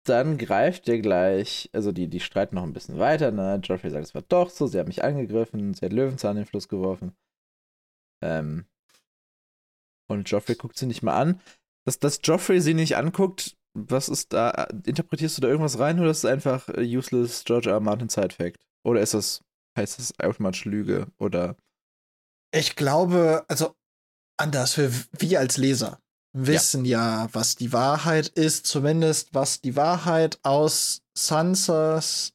Speaker 1: dann greift er gleich, also die, die streiten noch ein bisschen weiter, ne? Joffrey sagt, es war doch so, sie hat mich angegriffen, sie hat Löwenzahn in den Fluss geworfen. Ähm, und Joffrey guckt sie nicht mal an. Dass, dass Joffrey sie nicht anguckt, was ist da, interpretierst du da irgendwas rein oder ist es einfach useless George R. R. Martin Side Fact? Oder ist das, heißt das automatisch Lüge? Oder,
Speaker 2: Ich glaube, also anders, wir, wir als Leser wissen ja. was die Wahrheit ist, zumindest was die Wahrheit aus Sansas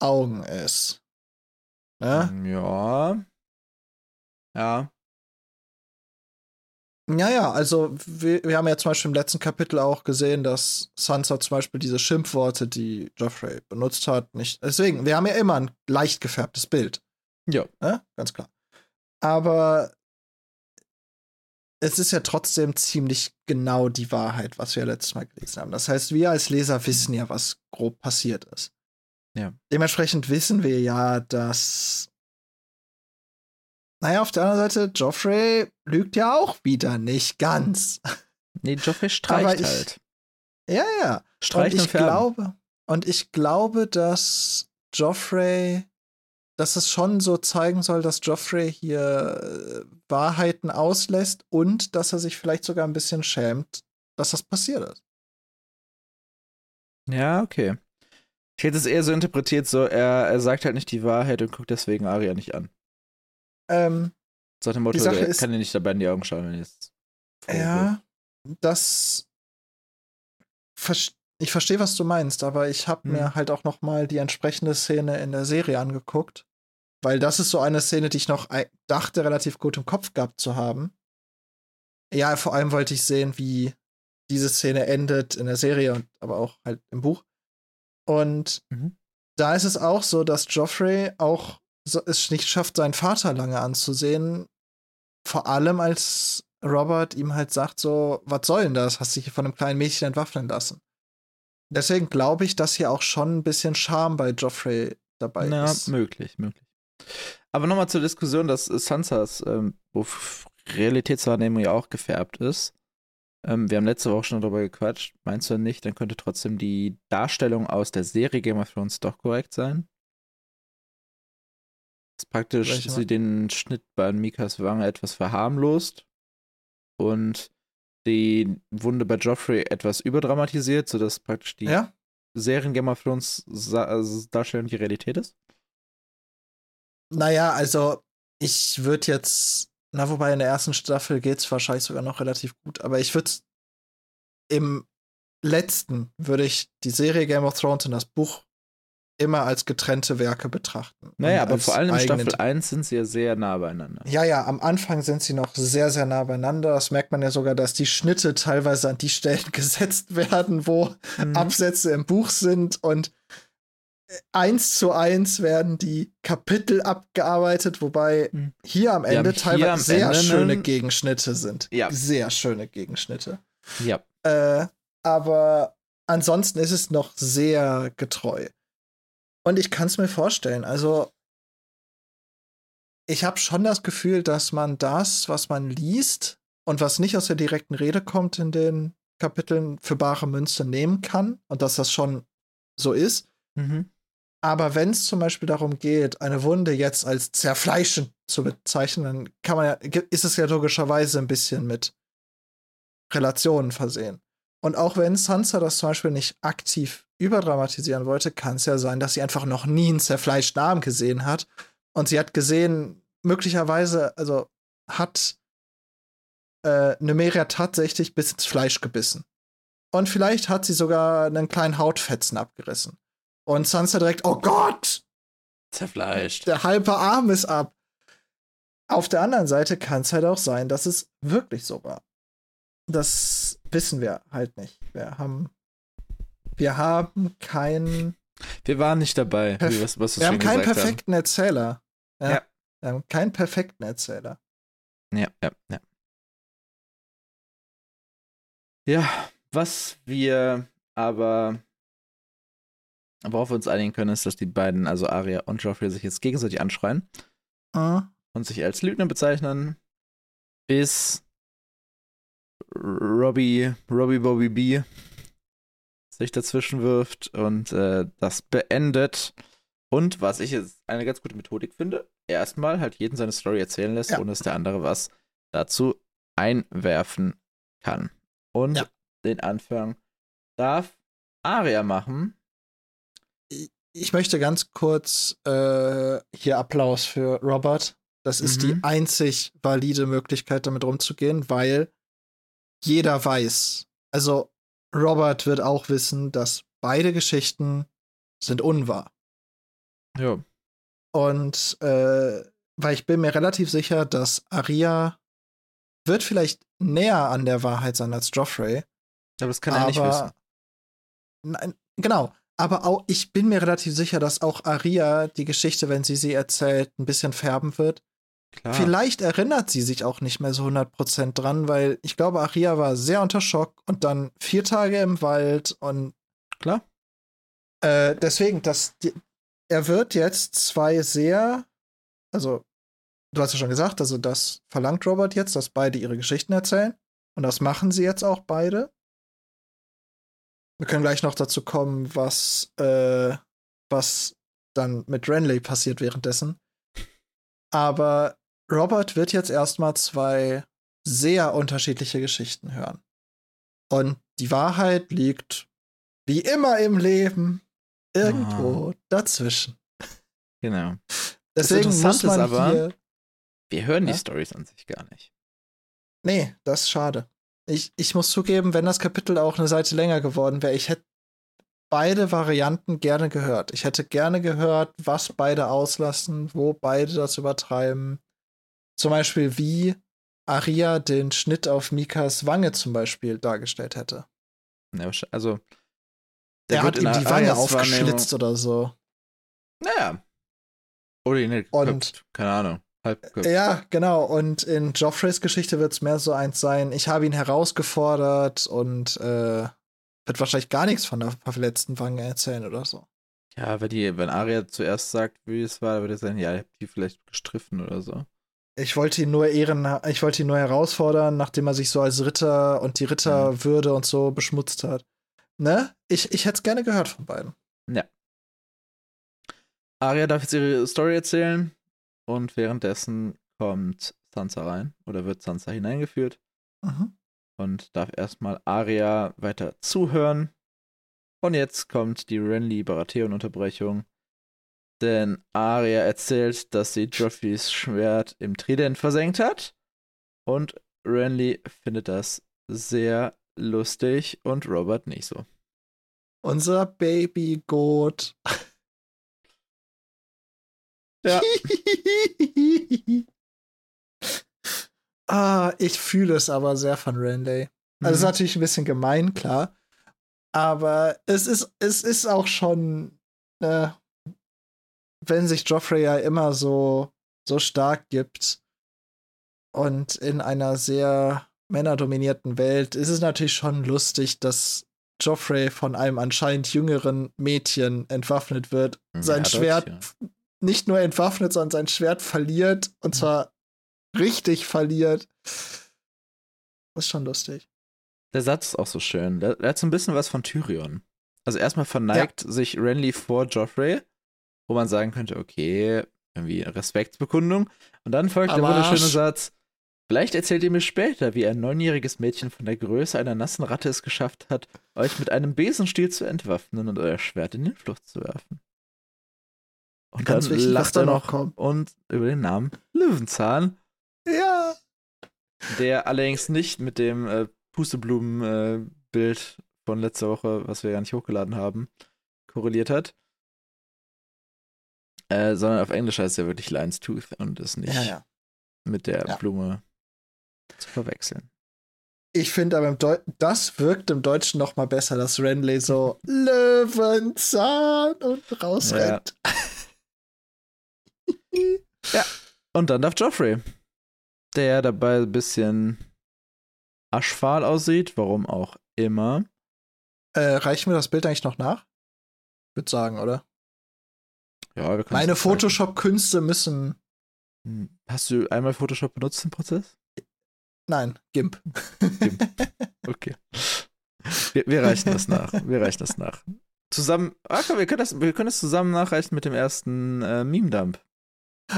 Speaker 2: Augen ist. Ne?
Speaker 1: ja. Ja.
Speaker 2: Ja, ja, also wir, wir, haben ja zum Beispiel im letzten Kapitel auch gesehen, dass Sansa zum Beispiel diese Schimpfworte, die Joffrey benutzt hat, nicht. Deswegen, wir haben ja immer ein leicht gefärbtes Bild.
Speaker 1: Ja.
Speaker 2: ja ganz klar. Aber es ist ja trotzdem ziemlich genau die Wahrheit, was wir letztes Mal gelesen haben. Das heißt, wir als Leser wissen ja, was grob passiert ist.
Speaker 1: Ja.
Speaker 2: Dementsprechend wissen wir ja, dass. Naja, auf der anderen Seite, Joffrey lügt ja auch wieder nicht ganz.
Speaker 1: Nee, Joffrey streicht
Speaker 2: ich,
Speaker 1: halt.
Speaker 2: Ja, ja.
Speaker 1: Streicht
Speaker 2: und ich glaube, und ich glaube, dass Joffrey dass es schon so zeigen soll, dass Joffrey hier äh, Wahrheiten auslässt und dass er sich vielleicht sogar ein bisschen schämt, dass das passiert ist.
Speaker 1: Ja, okay. Ich hätte es eher so interpretiert, so er, er sagt halt nicht die Wahrheit und guckt deswegen Aria nicht an.
Speaker 2: Ähm,
Speaker 1: so dem Motto, er kann dir nicht dabei in die Augen schauen, wenn jetzt.
Speaker 2: Ja, das ich verstehe, was du meinst, aber ich habe hm. mir halt auch noch mal die entsprechende Szene in der Serie angeguckt weil das ist so eine Szene, die ich noch dachte, relativ gut im Kopf gehabt zu haben. Ja, vor allem wollte ich sehen, wie diese Szene endet in der Serie und aber auch halt im Buch. Und mhm. da ist es auch so, dass Joffrey auch so, es nicht schafft, seinen Vater lange anzusehen. Vor allem als Robert ihm halt sagt so, was soll denn das? Hast dich von einem kleinen Mädchen entwaffnen lassen. Deswegen glaube ich, dass hier auch schon ein bisschen Charme bei Joffrey dabei
Speaker 1: Na,
Speaker 2: ist.
Speaker 1: Möglich, möglich. Aber nochmal zur Diskussion, dass Sansas ähm, Realitätswahrnehmung ja auch gefärbt ist. Ähm, wir haben letzte Woche schon darüber gequatscht. Meinst du nicht, dann könnte trotzdem die Darstellung aus der Serie Game of Thrones doch korrekt sein? Dass praktisch Welche sie den Schnitt bei Mikas Wange etwas verharmlost und die Wunde bei Joffrey etwas überdramatisiert, sodass praktisch die
Speaker 2: ja?
Speaker 1: Serien Game of Thrones Darstellung die Realität ist?
Speaker 2: Naja, also ich würde jetzt, na wobei in der ersten Staffel geht es wahrscheinlich sogar noch relativ gut, aber ich würde im letzten würde ich die Serie Game of Thrones und das Buch immer als getrennte Werke betrachten.
Speaker 1: Naja, aber vor allem in Staffel 1 sind sie ja sehr nah beieinander.
Speaker 2: Ja, ja, am Anfang sind sie noch sehr, sehr nah beieinander. Das merkt man ja sogar, dass die Schnitte teilweise an die Stellen gesetzt werden, wo mhm. Absätze im Buch sind und eins zu eins werden die Kapitel abgearbeitet, wobei hm. hier am Ende teilweise am sehr Ende schöne Gegenschnitte sind.
Speaker 1: Ja.
Speaker 2: Sehr schöne Gegenschnitte.
Speaker 1: Ja.
Speaker 2: Äh, aber ansonsten ist es noch sehr getreu. Und ich kann es mir vorstellen. Also, ich habe schon das Gefühl, dass man das, was man liest und was nicht aus der direkten Rede kommt in den Kapiteln, für bare Münze nehmen kann und dass das schon so ist.
Speaker 1: Mhm.
Speaker 2: Aber wenn es zum Beispiel darum geht, eine Wunde jetzt als zerfleischend zu bezeichnen, dann kann man ja, ist es ja logischerweise ein bisschen mit Relationen versehen. Und auch wenn Sansa das zum Beispiel nicht aktiv überdramatisieren wollte, kann es ja sein, dass sie einfach noch nie einen zerfleischten Arm gesehen hat. Und sie hat gesehen, möglicherweise, also hat äh, Numeria tatsächlich bis ins Fleisch gebissen. Und vielleicht hat sie sogar einen kleinen Hautfetzen abgerissen. Und Sansa direkt, oh Gott!
Speaker 1: Zerfleischt.
Speaker 2: Der halbe Arm ist ab. Auf der anderen Seite kann es halt auch sein, dass es wirklich so war. Das wissen wir halt nicht. Wir haben, wir haben keinen.
Speaker 1: Wir waren nicht dabei.
Speaker 2: Wie, was, was wir haben keinen perfekten haben. Erzähler. Ja. ja. Wir haben keinen perfekten Erzähler.
Speaker 1: Ja, ja, ja. Ja, was wir aber Worauf wir uns einigen können, ist, dass die beiden, also Arya und Joffrey, sich jetzt gegenseitig anschreien
Speaker 2: uh.
Speaker 1: und sich als Lügner bezeichnen, bis Robbie, Robbie Bobby B sich dazwischen wirft und äh, das beendet. Und was ich jetzt eine ganz gute Methodik finde, erstmal halt jeden seine Story erzählen lässt, ja. ohne dass der andere was dazu einwerfen kann. Und ja. den Anfang darf Aria machen
Speaker 2: ich möchte ganz kurz äh, hier Applaus für Robert. Das ist mhm. die einzig valide Möglichkeit, damit umzugehen, weil jeder weiß, also Robert wird auch wissen, dass beide Geschichten sind unwahr.
Speaker 1: Ja.
Speaker 2: Und äh, weil ich bin mir relativ sicher, dass Aria wird vielleicht näher an der Wahrheit sein als Joffrey.
Speaker 1: Aber das kann er nicht wissen.
Speaker 2: Nein, genau. Aber auch, ich bin mir relativ sicher, dass auch Aria die Geschichte, wenn sie sie erzählt, ein bisschen färben wird. Klar. Vielleicht erinnert sie sich auch nicht mehr so 100% dran, weil ich glaube, Aria war sehr unter Schock und dann vier Tage im Wald und.
Speaker 1: Klar.
Speaker 2: Äh, deswegen, das, die, er wird jetzt zwei sehr, also, du hast ja schon gesagt, also das verlangt Robert jetzt, dass beide ihre Geschichten erzählen. Und das machen sie jetzt auch beide. Wir können gleich noch dazu kommen, was, äh, was dann mit Renly passiert währenddessen. Aber Robert wird jetzt erstmal zwei sehr unterschiedliche Geschichten hören. Und die Wahrheit liegt, wie immer im Leben, irgendwo oh. dazwischen.
Speaker 1: Genau.
Speaker 2: Deswegen muss man aber, hier,
Speaker 1: wir hören ja? die Stories an sich gar nicht.
Speaker 2: Nee, das ist schade. Ich, ich muss zugeben, wenn das Kapitel auch eine Seite länger geworden wäre, ich hätte beide Varianten gerne gehört. Ich hätte gerne gehört, was beide auslassen, wo beide das übertreiben. Zum Beispiel, wie Aria den Schnitt auf Mikas Wange zum Beispiel dargestellt hätte.
Speaker 1: Ja, also.
Speaker 2: Der, hat ihm die Wange aufgeschlitzt oder so.
Speaker 1: Naja. Oder ihn und, keine Ahnung.
Speaker 2: Ja, genau. Und in Joffreys Geschichte wird es mehr so eins sein, ich habe ihn herausgefordert und äh, wird wahrscheinlich gar nichts von der verletzten Wange erzählen oder so.
Speaker 1: Ja, wenn, die, wenn Arya zuerst sagt, wie es war, würde er sagen, ja, ich habe die vielleicht gestriffen oder so.
Speaker 2: Ich wollte ihn nur ehren, ich wollte ihn nur herausfordern, nachdem er sich so als Ritter und die Ritterwürde mhm. und so beschmutzt hat. Ne? Ich, ich hätte es gerne gehört von beiden.
Speaker 1: Ja. Arya darf jetzt ihre Story erzählen. Und währenddessen kommt Sansa rein oder wird Sansa hineingeführt
Speaker 2: mhm.
Speaker 1: und darf erstmal Arya weiter zuhören. Und jetzt kommt die Renly Baratheon-Unterbrechung. Denn Arya erzählt, dass sie Joffreys Schwert im Trident versenkt hat. Und Renly findet das sehr lustig und Robert nicht so.
Speaker 2: Unser Baby Goat. Ja. ah, ich fühle es aber sehr von Randy. Also, mhm. ist natürlich ein bisschen gemein, klar. Aber es ist, es ist auch schon, äh, wenn sich Joffrey ja immer so, so stark gibt und in einer sehr männerdominierten Welt, ist es natürlich schon lustig, dass Joffrey von einem anscheinend jüngeren Mädchen entwaffnet wird, sein ja, Schwert ja nicht nur entwaffnet, sondern sein Schwert verliert. Und mhm. zwar richtig verliert. Das ist schon lustig.
Speaker 1: Der Satz ist auch so schön. Der, hat so ein bisschen was von Tyrion. Also erstmal verneigt ja. sich Renly vor Joffrey, wo man sagen könnte, okay, irgendwie Respektsbekundung. Und dann folgt Aber der wunderschöne Satz. Vielleicht erzählt ihr mir später, wie ein neunjähriges Mädchen von der Größe einer nassen Ratte es geschafft hat, euch mit einem Besenstiel zu entwaffnen und euer Schwert in den Flucht zu werfen. Und Ganz dann wichtig, lacht er noch kommt. und über den Namen Löwenzahn.
Speaker 2: Ja.
Speaker 1: Der allerdings nicht mit dem äh, Pusteblumen-Bild äh, von letzter Woche, was wir ja nicht hochgeladen haben, korreliert hat. Äh, sondern auf Englisch heißt er wirklich Lion's Tooth und ist nicht
Speaker 2: ja, ja.
Speaker 1: mit der ja. Blume zu verwechseln.
Speaker 2: Ich finde aber, das wirkt im Deutschen noch mal besser, dass Renly so Löwenzahn und rausrennt. Ja.
Speaker 1: ja. Und dann darf Joffrey, der dabei ein bisschen aschfahl aussieht, warum auch immer.
Speaker 2: Äh, reichen wir das Bild eigentlich noch nach? Ich würde sagen, oder?
Speaker 1: Ja, wir
Speaker 2: können Meine Photoshop-Künste müssen.
Speaker 1: Hm. Hast du einmal Photoshop benutzt im Prozess?
Speaker 2: Nein, GIMP.
Speaker 1: GIMP. Okay. Wir, wir, reichen das nach. Wir reichen das nach. Zusammen. Komm, wir können das, wir können das zusammen nachreichen mit dem ersten äh, Meme-Dump.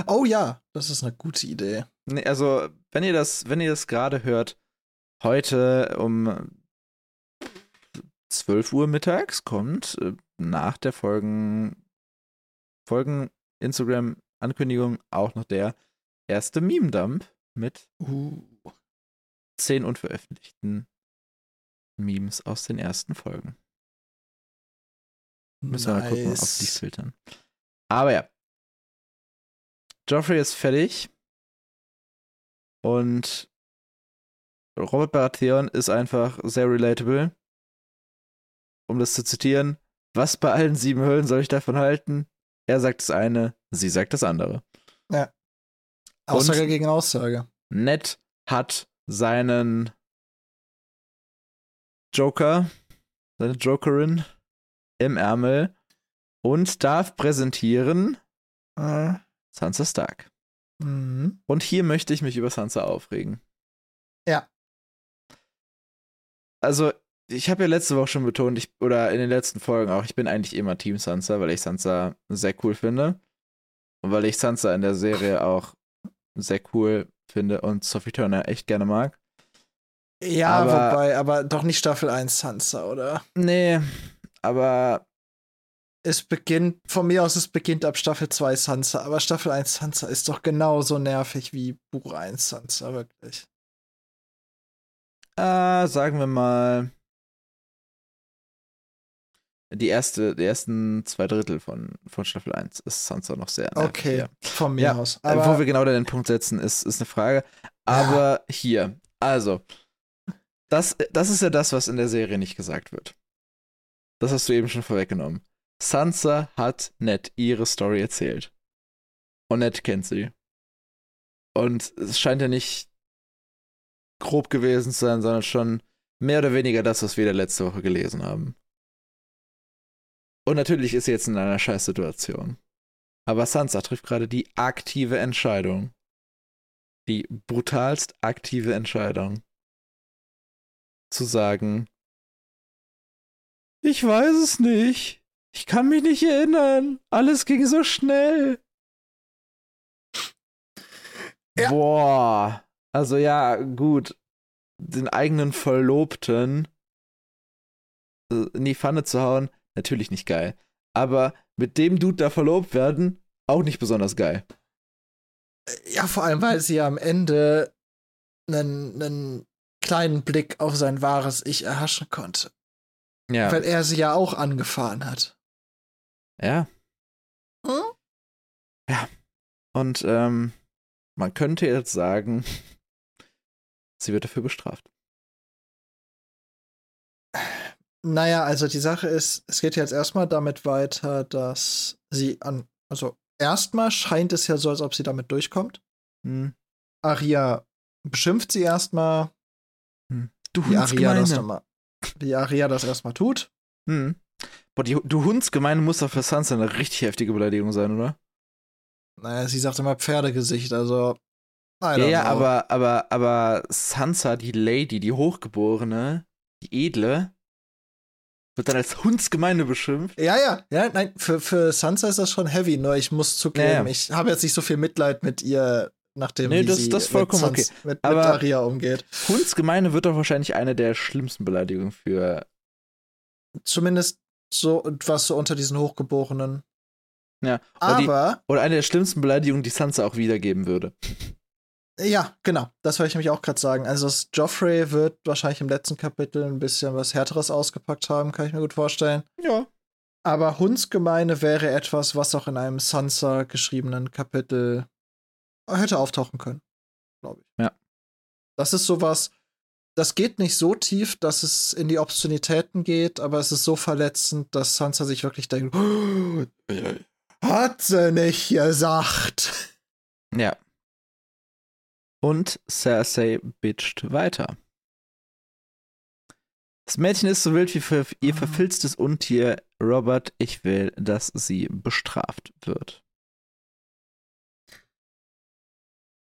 Speaker 2: Oh ja, das ist eine gute Idee.
Speaker 1: Nee, also, wenn ihr das, wenn ihr das gerade hört, heute um 12 Uhr mittags kommt äh, nach der Folgen, Folgen Instagram-Ankündigung auch noch der erste Meme-Dump mit uh. zehn unveröffentlichten Memes aus den ersten Folgen. Müssen nice. wir mal gucken, ob die filtern. Aber ja, Joffrey ist fertig. Und Robert Baratheon ist einfach sehr relatable. Um das zu zitieren, was bei allen sieben Höhlen soll ich davon halten? Er sagt das eine, sie sagt das andere.
Speaker 2: Ja. Aussage Und gegen Aussage.
Speaker 1: Ned hat seinen Joker, seine Jokerin im Ärmel und darf präsentieren äh. Sansa Stark. Mhm. Und hier möchte ich mich über Sansa aufregen.
Speaker 2: Ja.
Speaker 1: Also, ich habe ja letzte Woche schon betont, ich, oder in den letzten Folgen auch, ich bin eigentlich immer Team Sansa, weil ich Sansa sehr cool finde. Und weil ich Sansa in der Serie auch sehr cool finde und Sophie Turner echt gerne mag.
Speaker 2: Ja, aber, wobei, aber doch nicht Staffel 1 Sansa, oder?
Speaker 1: Nee, aber
Speaker 2: es beginnt, von mir aus, es beginnt ab Staffel 2 Sansa, aber Staffel 1 Sansa ist doch genauso nervig wie Buch 1 Sansa, wirklich.
Speaker 1: Äh, sagen wir mal. Die erste, die ersten zwei Drittel von, von Staffel 1 ist Sansa noch sehr nervig.
Speaker 2: Okay,
Speaker 1: ja.
Speaker 2: von mir ja, aus.
Speaker 1: Äh, aber wo wir genau den Punkt setzen, ist, ist eine Frage. Aber ja. hier, also, das, das ist ja das, was in der Serie nicht gesagt wird. Das hast du eben schon vorweggenommen. Sansa hat Ned ihre Story erzählt. Und Ned kennt sie. Und es scheint ja nicht grob gewesen zu sein, sondern schon mehr oder weniger das, was wir da letzte Woche gelesen haben. Und natürlich ist sie jetzt in einer Scheißsituation. Aber Sansa trifft gerade die aktive Entscheidung. Die brutalst aktive Entscheidung. Zu sagen, ich weiß es nicht. Ich kann mich nicht erinnern. Alles ging so schnell. Ja. Boah. Also ja, gut. Den eigenen Verlobten äh, in die Pfanne zu hauen, natürlich nicht geil. Aber mit dem Dude da verlobt werden, auch nicht besonders geil.
Speaker 2: Ja, vor allem, weil sie ja am Ende einen, einen kleinen Blick auf sein wahres Ich erhaschen konnte. Ja. Weil er sie ja auch angefahren hat.
Speaker 1: Ja. Hm? Ja. Und ähm, man könnte jetzt sagen, sie wird dafür bestraft.
Speaker 2: Naja, also die Sache ist, es geht jetzt erstmal damit weiter, dass sie an, also erstmal scheint es ja so, als ob sie damit durchkommt. Hm. Aria beschimpft sie erstmal.
Speaker 1: Hm. Du wie Aria, das
Speaker 2: mal, wie Aria das erstmal tut.
Speaker 1: Hm. Boah, die, du Hundsgemeine muss doch für Sansa eine richtig heftige Beleidigung sein, oder?
Speaker 2: Naja, sie sagt immer Pferdegesicht, also.
Speaker 1: Ja, ja, aber, aber, aber Sansa, die Lady, die Hochgeborene, die Edle, wird dann als Hundsgemeine beschimpft.
Speaker 2: Ja, ja, ja, nein, für, für Sansa ist das schon heavy, nur ich muss zugeben, ja, ja. ich habe jetzt nicht so viel Mitleid mit ihr, nachdem nee,
Speaker 1: das,
Speaker 2: sie
Speaker 1: das vollkommen
Speaker 2: mit,
Speaker 1: okay.
Speaker 2: mit, mit Aria umgeht.
Speaker 1: Hundsgemeine wird doch wahrscheinlich eine der schlimmsten Beleidigungen für.
Speaker 2: Zumindest so was so unter diesen Hochgeborenen.
Speaker 1: Ja.
Speaker 2: Oder aber.
Speaker 1: Die, oder eine der schlimmsten Beleidigungen, die Sansa auch wiedergeben würde.
Speaker 2: Ja, genau. Das wollte ich nämlich auch gerade sagen. Also, Joffrey wird wahrscheinlich im letzten Kapitel ein bisschen was Härteres ausgepackt haben, kann ich mir gut vorstellen.
Speaker 1: Ja.
Speaker 2: Aber Hundsgemeine wäre etwas, was auch in einem Sansa geschriebenen Kapitel hätte auftauchen können. Glaube ich.
Speaker 1: Ja.
Speaker 2: Das ist sowas, das geht nicht so tief, dass es in die Obszönitäten geht, aber es ist so verletzend, dass Sansa sich wirklich denkt, oh, hat sie nicht gesagt.
Speaker 1: Ja. Und Cersei bitcht weiter. Das Mädchen ist so wild wie für ihr ah. verfilztes Untier. Robert, ich will, dass sie bestraft wird.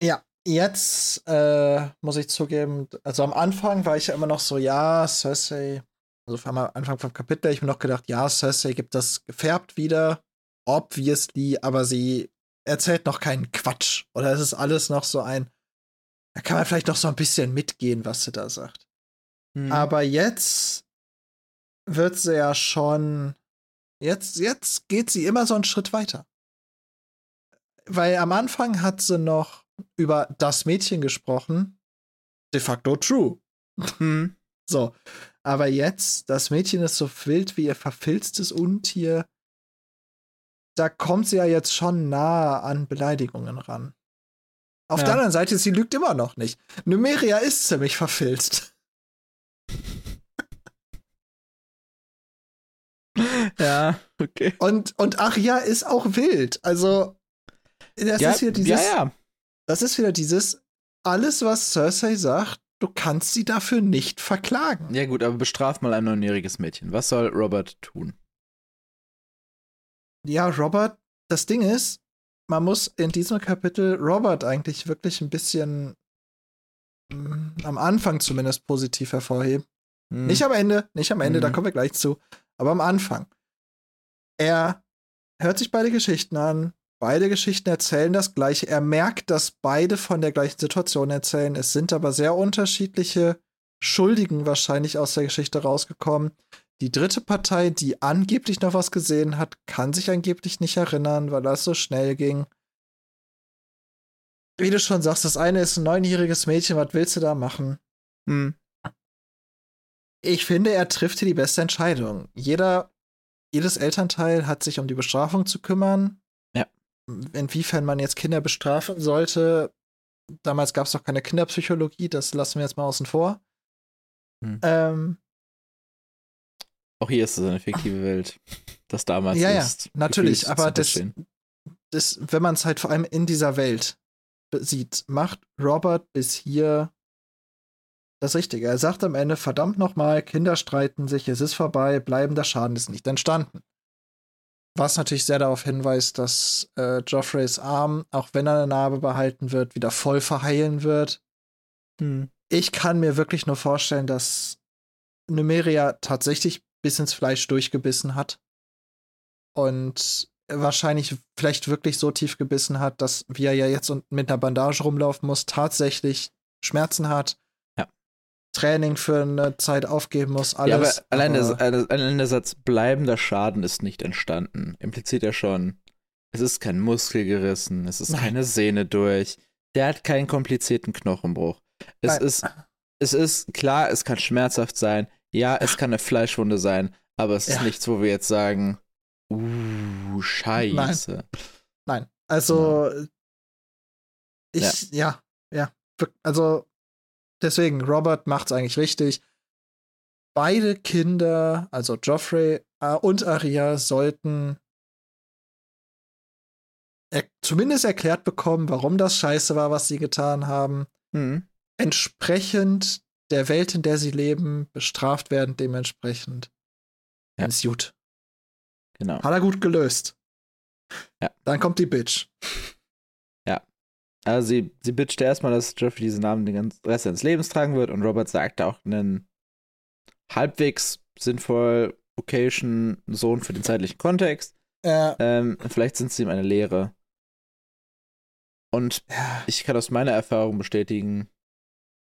Speaker 2: Ja, jetzt äh, muss ich zugeben, also am Anfang war ich ja immer noch so, ja, Cersei, also am Anfang vom Kapitel, ich mir noch gedacht, ja, Cersei gibt das gefärbt wieder, obviously, aber sie erzählt noch keinen Quatsch. Oder es ist alles noch so ein, da kann man vielleicht noch so ein bisschen mitgehen, was sie da sagt. Mhm. Aber jetzt wird sie ja schon, jetzt, jetzt geht sie immer so einen Schritt weiter. Weil am Anfang hat sie noch über das Mädchen gesprochen, de facto true. Hm. So. Aber jetzt, das Mädchen ist so wild wie ihr verfilztes Untier. Da kommt sie ja jetzt schon nah an Beleidigungen ran. Auf ja. der anderen Seite, sie lügt immer noch nicht. Numeria ist ziemlich verfilzt.
Speaker 1: ja, okay.
Speaker 2: Und, und Aria ist auch wild. Also, das ja, ist hier dieses. Ja, ja. Das ist wieder dieses, alles, was Cersei sagt, du kannst sie dafür nicht verklagen.
Speaker 1: Ja, gut, aber bestraf mal ein neunjähriges Mädchen. Was soll Robert tun?
Speaker 2: Ja, Robert, das Ding ist, man muss in diesem Kapitel Robert eigentlich wirklich ein bisschen mh, mm, am Anfang zumindest positiv hervorheben. Hm. Nicht am Ende, nicht am Ende, hm. da kommen wir gleich zu, aber am Anfang. Er hört sich beide Geschichten an, beide Geschichten erzählen das gleiche. Er merkt, dass beide von der gleichen Situation erzählen. Es sind aber sehr unterschiedliche Schuldigen wahrscheinlich aus der Geschichte rausgekommen. Die dritte Partei, die angeblich noch was gesehen hat, kann sich angeblich nicht erinnern, weil das so schnell ging. Wie du schon sagst, das eine ist ein neunjähriges Mädchen, was willst du da machen? Hm. Ich finde, er trifft hier die beste Entscheidung. Jeder, jedes Elternteil hat sich um die Bestrafung zu kümmern. Inwiefern man jetzt Kinder bestrafen sollte, damals gab es noch keine Kinderpsychologie, das lassen wir jetzt mal außen vor. Hm. Ähm,
Speaker 1: auch hier ist es eine fiktive Welt. Das damals
Speaker 2: ja, ist. Ja, natürlich, aber das, das, wenn man es halt vor allem in dieser Welt sieht, macht Robert bis hier das Richtige. Er sagt am Ende, verdammt nochmal, Kinder streiten sich, es ist vorbei, bleibender Schaden ist nicht entstanden. Was natürlich sehr darauf hinweist, dass äh, Joffreys Arm, auch wenn er eine Narbe behalten wird, wieder voll verheilen wird. Hm. Ich kann mir wirklich nur vorstellen, dass Numeria tatsächlich bis ins Fleisch durchgebissen hat. Und wahrscheinlich vielleicht wirklich so tief gebissen hat, dass, wie er ja jetzt mit einer Bandage rumlaufen muss, tatsächlich Schmerzen hat. Training für eine Zeit aufgeben muss, alles.
Speaker 1: Ja, aber allein, aber der, allein der Satz bleibender Schaden ist nicht entstanden, impliziert ja schon, es ist kein Muskel gerissen, es ist Nein. keine Sehne durch, der hat keinen komplizierten Knochenbruch. Es Nein. ist, es ist klar, es kann schmerzhaft sein, ja, es kann eine Fleischwunde sein, aber es ja. ist nichts, wo wir jetzt sagen, uh, scheiße.
Speaker 2: Nein. Nein. Also, ja. ich, ja. ja, ja. Also, deswegen, Robert macht's eigentlich richtig. Beide Kinder, also Joffrey äh, und Arya, sollten er zumindest erklärt bekommen, warum das scheiße war, was sie getan haben. Mhm. Entsprechend der Welt, in der sie leben, bestraft werden dementsprechend. Ja. Ist gut.
Speaker 1: Genau.
Speaker 2: Hat er gut gelöst.
Speaker 1: Ja.
Speaker 2: Dann kommt die Bitch.
Speaker 1: Also sie, sie bitcht erstmal, dass Jeffrey diesen Namen den ganzen Rest seines Lebens tragen wird und Robert sagt auch einen halbwegs sinnvoll occasion Sohn für den zeitlichen Kontext.
Speaker 2: Ja.
Speaker 1: Ähm, vielleicht sind sie ihm eine Lehre. Und ich kann aus meiner Erfahrung bestätigen,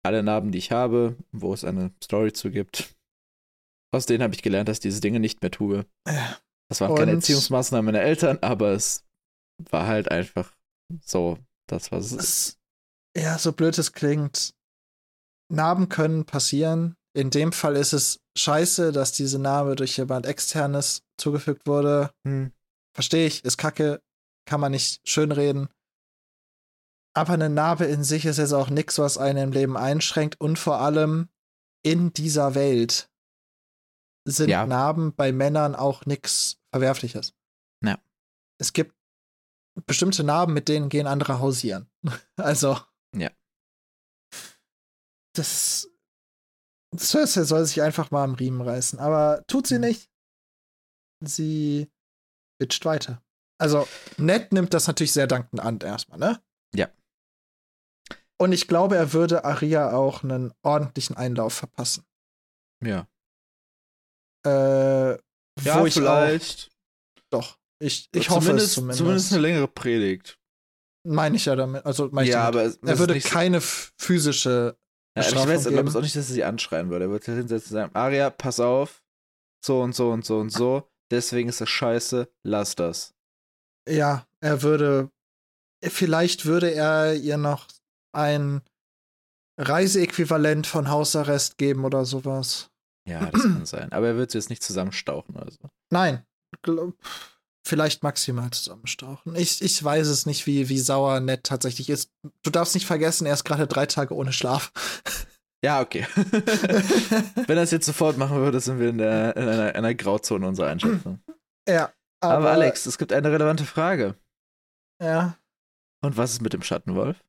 Speaker 1: alle Narben, die ich habe, wo es eine Story zu gibt. Aus denen habe ich gelernt, dass ich diese Dinge nicht mehr tue. Das waren Und keine Erziehungsmaßnahmen meiner Eltern, aber es war halt einfach so, das was es ist.
Speaker 2: Ja, so blöd es klingt. Narben können passieren. In dem Fall ist es scheiße, dass diese Narbe durch jemand externes zugefügt wurde. Hm. Verstehe ich, ist kacke, kann man nicht schönreden. Aber eine Narbe in sich ist jetzt auch nichts, was einen im Leben einschränkt. Und vor allem in dieser Welt sind ja. Narben bei Männern auch nichts Verwerfliches.
Speaker 1: Ja.
Speaker 2: Es gibt bestimmte Narben, mit denen gehen andere hausieren. also.
Speaker 1: Ja.
Speaker 2: Das. Cersei soll sich einfach mal am Riemen reißen. Aber tut sie mhm. nicht. Sie bitcht weiter. Also, Ned nimmt das natürlich sehr dankend an, erstmal, ne?
Speaker 1: Ja.
Speaker 2: Und ich glaube, er würde Aria auch einen ordentlichen Einlauf verpassen.
Speaker 1: Ja.
Speaker 2: Äh,
Speaker 1: ja, vielleicht.
Speaker 2: Auch, doch. Ich, ich hoffe zumindest, es
Speaker 1: zumindest. Zumindest eine längere Predigt.
Speaker 2: Meine ich ja damit. Also
Speaker 1: ja,
Speaker 2: damit.
Speaker 1: aber
Speaker 2: er würde keine physische
Speaker 1: ja, ich weiß, glaube auch nicht, dass er sie anschreien würde. Er würde hinsetzen und sagen, Aria, pass auf, so und so und so und so, deswegen ist das scheiße, lass das.
Speaker 2: Ja, er würde, vielleicht würde er ihr noch ein Reiseäquivalent von Hausarrest geben oder sowas.
Speaker 1: Ja, das kann sein. Aber er wird sie jetzt nicht zusammenstauchen oder so.
Speaker 2: Nein. Vielleicht maximal zusammenstauchen. Ich, ich weiß es nicht, wie, wie sauer Ned tatsächlich ist. Du darfst nicht vergessen, er ist gerade drei Tage ohne Schlaf.
Speaker 1: Ja, okay. Wenn er es jetzt sofort machen würde, sind wir in, der, in einer, einer Grauzone unserer Einschätzung.
Speaker 2: Ja.
Speaker 1: Aber, aber, Alex, es gibt eine relevante Frage.
Speaker 2: Ja.
Speaker 1: Und was ist mit dem Schattenwolf?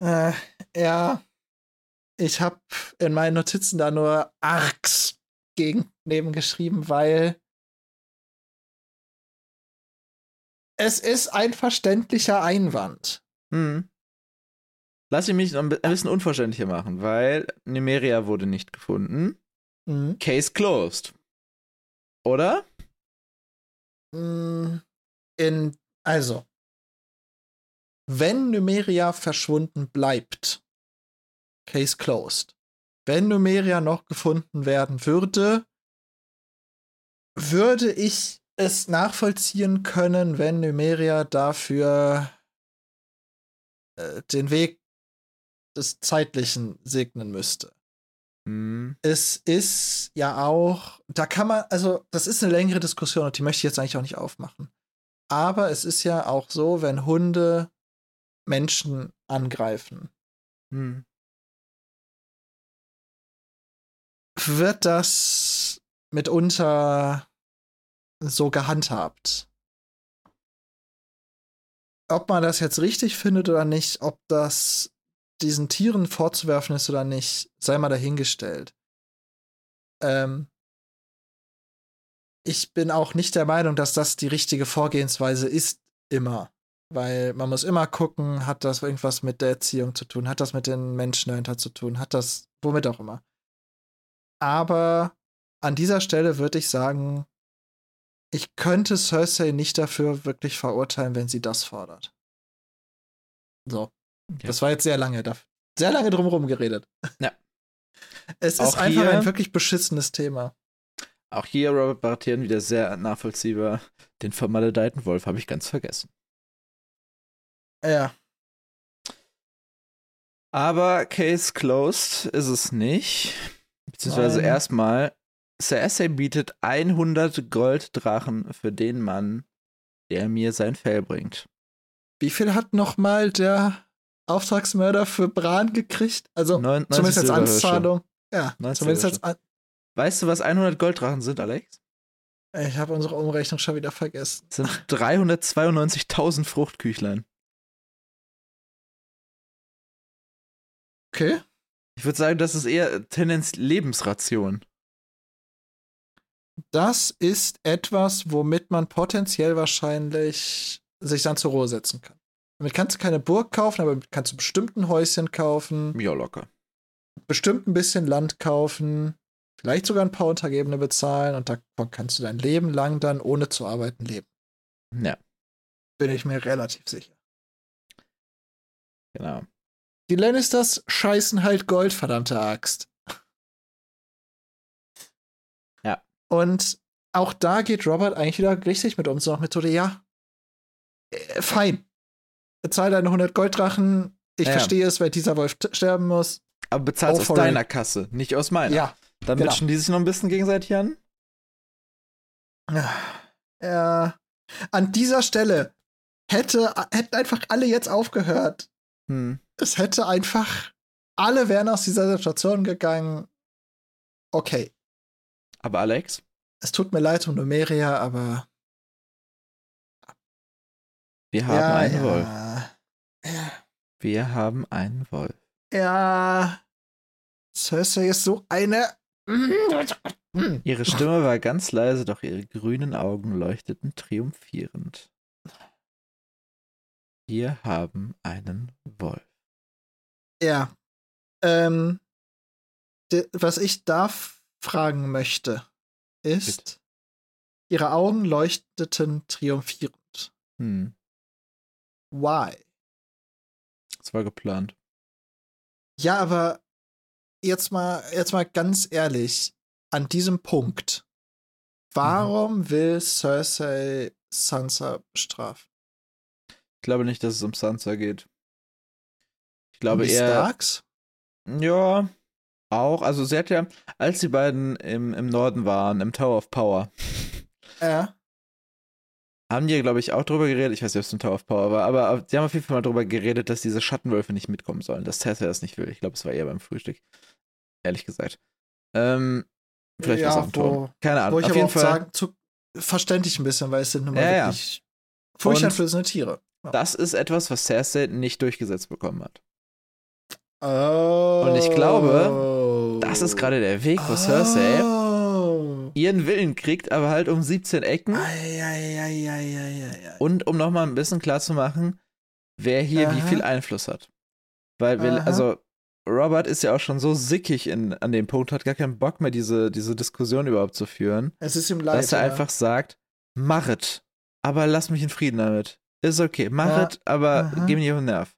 Speaker 2: Äh, ja. Ich habe in meinen Notizen da nur Arx gegen neben geschrieben, weil es ist ein verständlicher Einwand.
Speaker 1: Hm. Lass ich mich noch ein bisschen unverständlicher machen, weil Numeria wurde nicht gefunden. Mhm. Case closed. Oder?
Speaker 2: Hm, in, also, wenn Numeria verschwunden bleibt, Case closed. Wenn Numeria noch gefunden werden würde, würde ich es nachvollziehen können, wenn Numeria dafür äh, den Weg des Zeitlichen segnen müsste.
Speaker 1: Mhm.
Speaker 2: Es ist ja auch, da kann man, also das ist eine längere Diskussion und die möchte ich jetzt eigentlich auch nicht aufmachen. Aber es ist ja auch so, wenn Hunde Menschen angreifen,
Speaker 1: mhm.
Speaker 2: wird das mitunter so gehandhabt. Ob man das jetzt richtig findet oder nicht, ob das diesen Tieren vorzuwerfen ist oder nicht, sei mal dahingestellt. Ähm, ich bin auch nicht der Meinung, dass das die richtige Vorgehensweise ist, immer. Weil man muss immer gucken, hat das irgendwas mit der Erziehung zu tun, hat das mit den Menschen dahinter zu tun, hat das womit auch immer. Aber an dieser Stelle würde ich sagen, ich könnte Cersei nicht dafür wirklich verurteilen, wenn sie das fordert. So. Ja. Das war jetzt sehr lange, sehr lange drumherum geredet.
Speaker 1: Ja.
Speaker 2: Es auch ist einfach hier, ein wirklich beschissenes Thema.
Speaker 1: Auch hier Robert Baratheon wieder sehr nachvollziehbar. Den vermaledeiten Wolf habe ich ganz vergessen.
Speaker 2: Ja.
Speaker 1: Aber Case closed ist es nicht. Beziehungsweise Nein. erstmal, Cersei bietet 100 Golddrachen für den Mann, der mir sein Fell bringt.
Speaker 2: Wie viel hat nochmal der Auftragsmörder für Bran gekriegt? Also Neun, zumindest als Anzahlung. Ja, zumindest als An
Speaker 1: Weißt du, was 100 Golddrachen sind, Alex?
Speaker 2: Ich habe unsere Umrechnung schon wieder vergessen.
Speaker 1: Das sind 392.000 Fruchtküchlein.
Speaker 2: Okay.
Speaker 1: Ich würde sagen, das ist eher Tendenz Lebensration.
Speaker 2: Das ist etwas, womit man potenziell wahrscheinlich sich dann zur Ruhe setzen kann. Damit kannst du keine Burg kaufen, aber kannst du bestimmt ein Häuschen kaufen.
Speaker 1: Ja, locker.
Speaker 2: Bestimmt ein bisschen Land kaufen. Vielleicht sogar ein paar Untergebene bezahlen und davon kannst du dein Leben lang dann ohne zu arbeiten leben.
Speaker 1: Ja.
Speaker 2: Bin ich mir relativ sicher.
Speaker 1: Genau.
Speaker 2: Die Lannisters scheißen halt Gold, verdammte Axt. Und auch da geht Robert eigentlich wieder richtig mit um, so nach Methode, ja, äh, fein bezahl deine 100 Golddrachen. Ich ja. verstehe es, weil dieser Wolf sterben muss.
Speaker 1: Aber bezahlst oh, aus deiner Kasse, nicht aus meiner.
Speaker 2: Ja.
Speaker 1: Dann genau. die sich noch ein bisschen gegenseitig an.
Speaker 2: Ja. An dieser Stelle hätte, hätten einfach alle jetzt aufgehört.
Speaker 1: Hm.
Speaker 2: Es hätte einfach, alle wären aus dieser Situation gegangen. Okay.
Speaker 1: Aber Alex?
Speaker 2: Es tut mir leid um Numeria, aber
Speaker 1: wir haben ja, einen
Speaker 2: ja.
Speaker 1: Wolf. Ja. Wir haben einen Wolf.
Speaker 2: Ja. Cersei ist so eine.
Speaker 1: Ihre Stimme war ganz leise, doch ihre grünen Augen leuchteten triumphierend. Wir haben einen Wolf.
Speaker 2: Ja. Ähm, was ich da fragen möchte, ist, Bitte. ihre Augen leuchteten triumphierend.
Speaker 1: Hm.
Speaker 2: Why?
Speaker 1: Das war geplant.
Speaker 2: Ja, aber jetzt mal, jetzt mal ganz ehrlich, an diesem Punkt, warum mhm. will Cersei Sansa bestrafen?
Speaker 1: Ich glaube nicht, dass es um Sansa geht. Ich glaube
Speaker 2: um die
Speaker 1: eher.
Speaker 2: Starks?
Speaker 1: Ja, auch. Also sie hat ja, als die beiden im, im Norden waren, im Tower of Power,
Speaker 2: ja.
Speaker 1: haben die, glaube ich, auch drüber geredet. Ich weiß nicht, ob es ein Tower of Power war, aber die haben auf jeden Fall mal drüber geredet, dass diese Schattenwölfe nicht mitkommen sollen, dass Cersei das nicht will. Ich glaube, es war eher beim Frühstück. Ehrlich gesagt. Ähm, vielleicht ja, was auf dem Ton. Keine Ahnung.
Speaker 2: Wo ich auf aber jeden Fall sagen, zu, verständlich ein bisschen, weil es sind nun mal ja, wirklich ja. furchteinflößende Tiere.
Speaker 1: Ja. Das ist etwas, was Cersei nicht durchgesetzt bekommen hat.
Speaker 2: Oh.
Speaker 1: Und ich glaube, das ist gerade der Weg, wo oh. Cersei ihren Willen kriegt, aber halt um 17 Ecken.
Speaker 2: Ei, ei, ei,
Speaker 1: und um nochmal ein bisschen klar zu machen, wer hier Aha. wie viel Einfluss hat. Weil, wir, also, Robert ist ja auch schon so sickig in, an dem Punkt, hat gar keinen Bock mehr, diese, diese Diskussion überhaupt zu führen.
Speaker 2: Es ist ihm leid.
Speaker 1: Dass er ja. einfach sagt, machet, aber lass mich in Frieden damit. Ist okay, machet, ja. aber Aha. geh mir nicht auf den Nerv.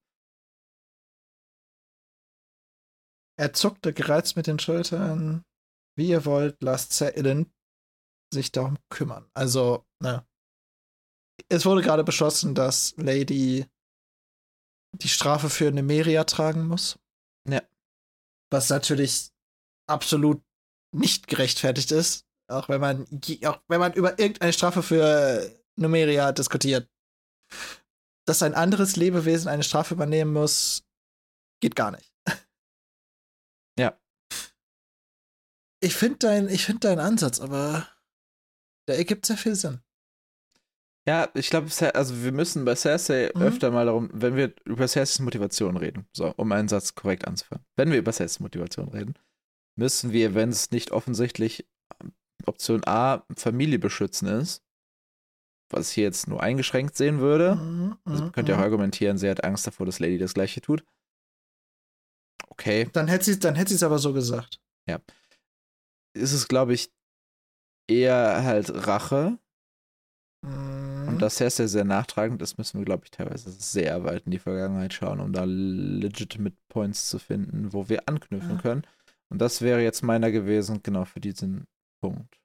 Speaker 2: Er zuckte gereizt mit den Schultern. Wie ihr wollt, lasst Sir Illen sich darum kümmern. Also, ne. Es wurde gerade beschlossen, dass Lady die Strafe für Nemeria tragen muss.
Speaker 1: Ja.
Speaker 2: Was natürlich absolut nicht gerechtfertigt ist, auch wenn man, auch wenn man über irgendeine Strafe für Numeria diskutiert. Dass ein anderes Lebewesen eine Strafe übernehmen muss, geht gar nicht.
Speaker 1: Ja.
Speaker 2: Ich finde dein, find deinen Ansatz, aber der ergibt sehr viel Sinn.
Speaker 1: Ja, ich glaube, also wir müssen bei Cersei mhm. öfter mal darum, wenn wir über Cerseis Motivation reden, so, um einen Satz korrekt anzufangen. Wenn wir über Cerseis Motivation reden, müssen wir, wenn es nicht offensichtlich ähm, Option A Familie beschützen ist, was ich hier jetzt nur eingeschränkt sehen würde, mhm, also könnt ihr auch mhm. argumentieren, sie hat Angst davor, dass Lady das gleiche tut. Okay.
Speaker 2: Dann hätte sie dann hätte es aber so gesagt.
Speaker 1: Ja. Ist es, glaube ich, eher halt Rache. Mhm. Und dass Cersei sehr nachtragend ist, müssen wir, glaube ich, teilweise sehr weit in die Vergangenheit schauen, um da legitimate Points zu finden, wo wir anknüpfen ja. können. Und das wäre jetzt meiner gewesen, genau für diesen Punkt.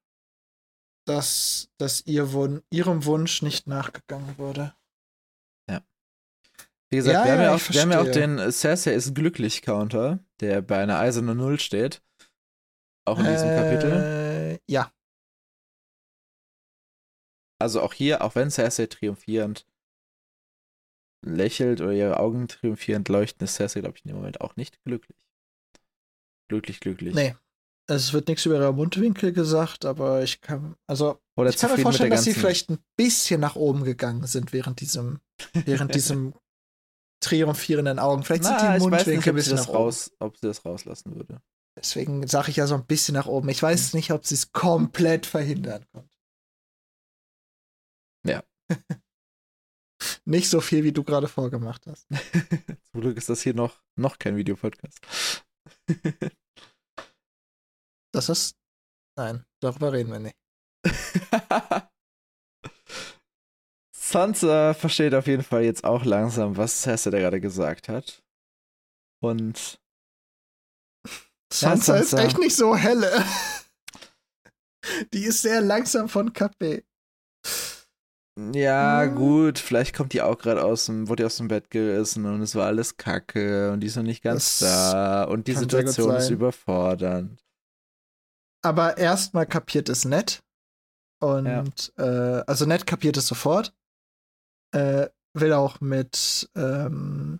Speaker 2: Dass, dass ihr Wun ihrem Wunsch nicht nachgegangen wurde.
Speaker 1: Ja. Wie gesagt, ja, wir, haben ja, auch, wir haben ja auch den Cersei ist glücklich Counter, der bei einer eisernen Null steht. Auch in diesem äh, Kapitel.
Speaker 2: Ja.
Speaker 1: Also auch hier, auch wenn Cersei triumphierend lächelt oder ihre Augen triumphierend leuchten, ist Cersei, glaube ich, in dem Moment auch nicht glücklich. Glücklich, glücklich.
Speaker 2: Nee. Es wird nichts über ihre Mundwinkel gesagt, aber ich kann, also
Speaker 1: oder
Speaker 2: ich kann mir vorstellen, dass sie vielleicht ein bisschen nach oben gegangen sind während diesem, während diesem triumphierenden Augen. Vielleicht Na, sind die Mundwinkel ein bisschen nach
Speaker 1: raus, ob sie das rauslassen würde.
Speaker 2: Deswegen sage ich ja so ein bisschen nach oben. Ich weiß hm. nicht, ob sie es komplett verhindern konnte.
Speaker 1: Ja.
Speaker 2: Nicht so viel, wie du gerade vorgemacht hast.
Speaker 1: Zum Glück ist das hier noch, noch kein Videopodcast.
Speaker 2: das ist. Nein, darüber reden wir nicht.
Speaker 1: Sansa versteht auf jeden Fall jetzt auch langsam, was Cersei da gerade gesagt hat. Und.
Speaker 2: Sansa, Sansa ist echt nicht so helle. Die ist sehr langsam von KP.
Speaker 1: Ja, hm. gut, vielleicht kommt die auch gerade aus dem, wurde aus dem Bett gerissen und es war alles kacke und die ist noch nicht ganz das da und die Situation ist überfordernd.
Speaker 2: Aber erstmal kapiert es nett. Und ja. äh, also nett kapiert es sofort. Äh, will auch mit ähm,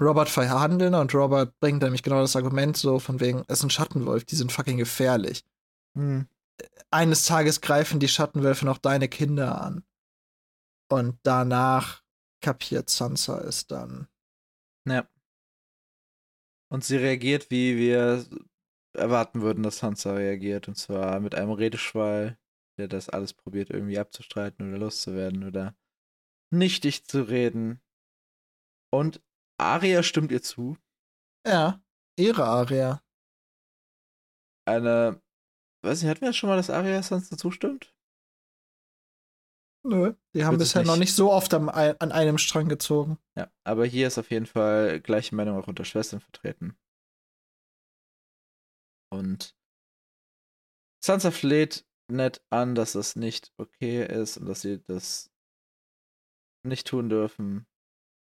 Speaker 2: Robert verhandeln und Robert bringt nämlich genau das Argument so von wegen, es ist ein Schattenwolf, die sind fucking gefährlich.
Speaker 1: Hm
Speaker 2: eines Tages greifen die Schattenwölfe noch deine Kinder an. Und danach kapiert Sansa es dann.
Speaker 1: Ja. Und sie reagiert, wie wir erwarten würden, dass Sansa reagiert. Und zwar mit einem Redeschwall, der das alles probiert, irgendwie abzustreiten oder loszuwerden oder nichtig zu reden. Und Aria stimmt ihr zu.
Speaker 2: Ja, ihre Aria.
Speaker 1: Eine Weiß nicht, hatten wir schon mal, dass Arya sonst dazu stimmt?
Speaker 2: Nö, die haben bisher noch nicht so oft am, an einem Strang gezogen.
Speaker 1: Ja, aber hier ist auf jeden Fall gleiche Meinung auch unter Schwestern vertreten. Und Sansa fleht nett an, dass das nicht okay ist und dass sie das nicht tun dürfen.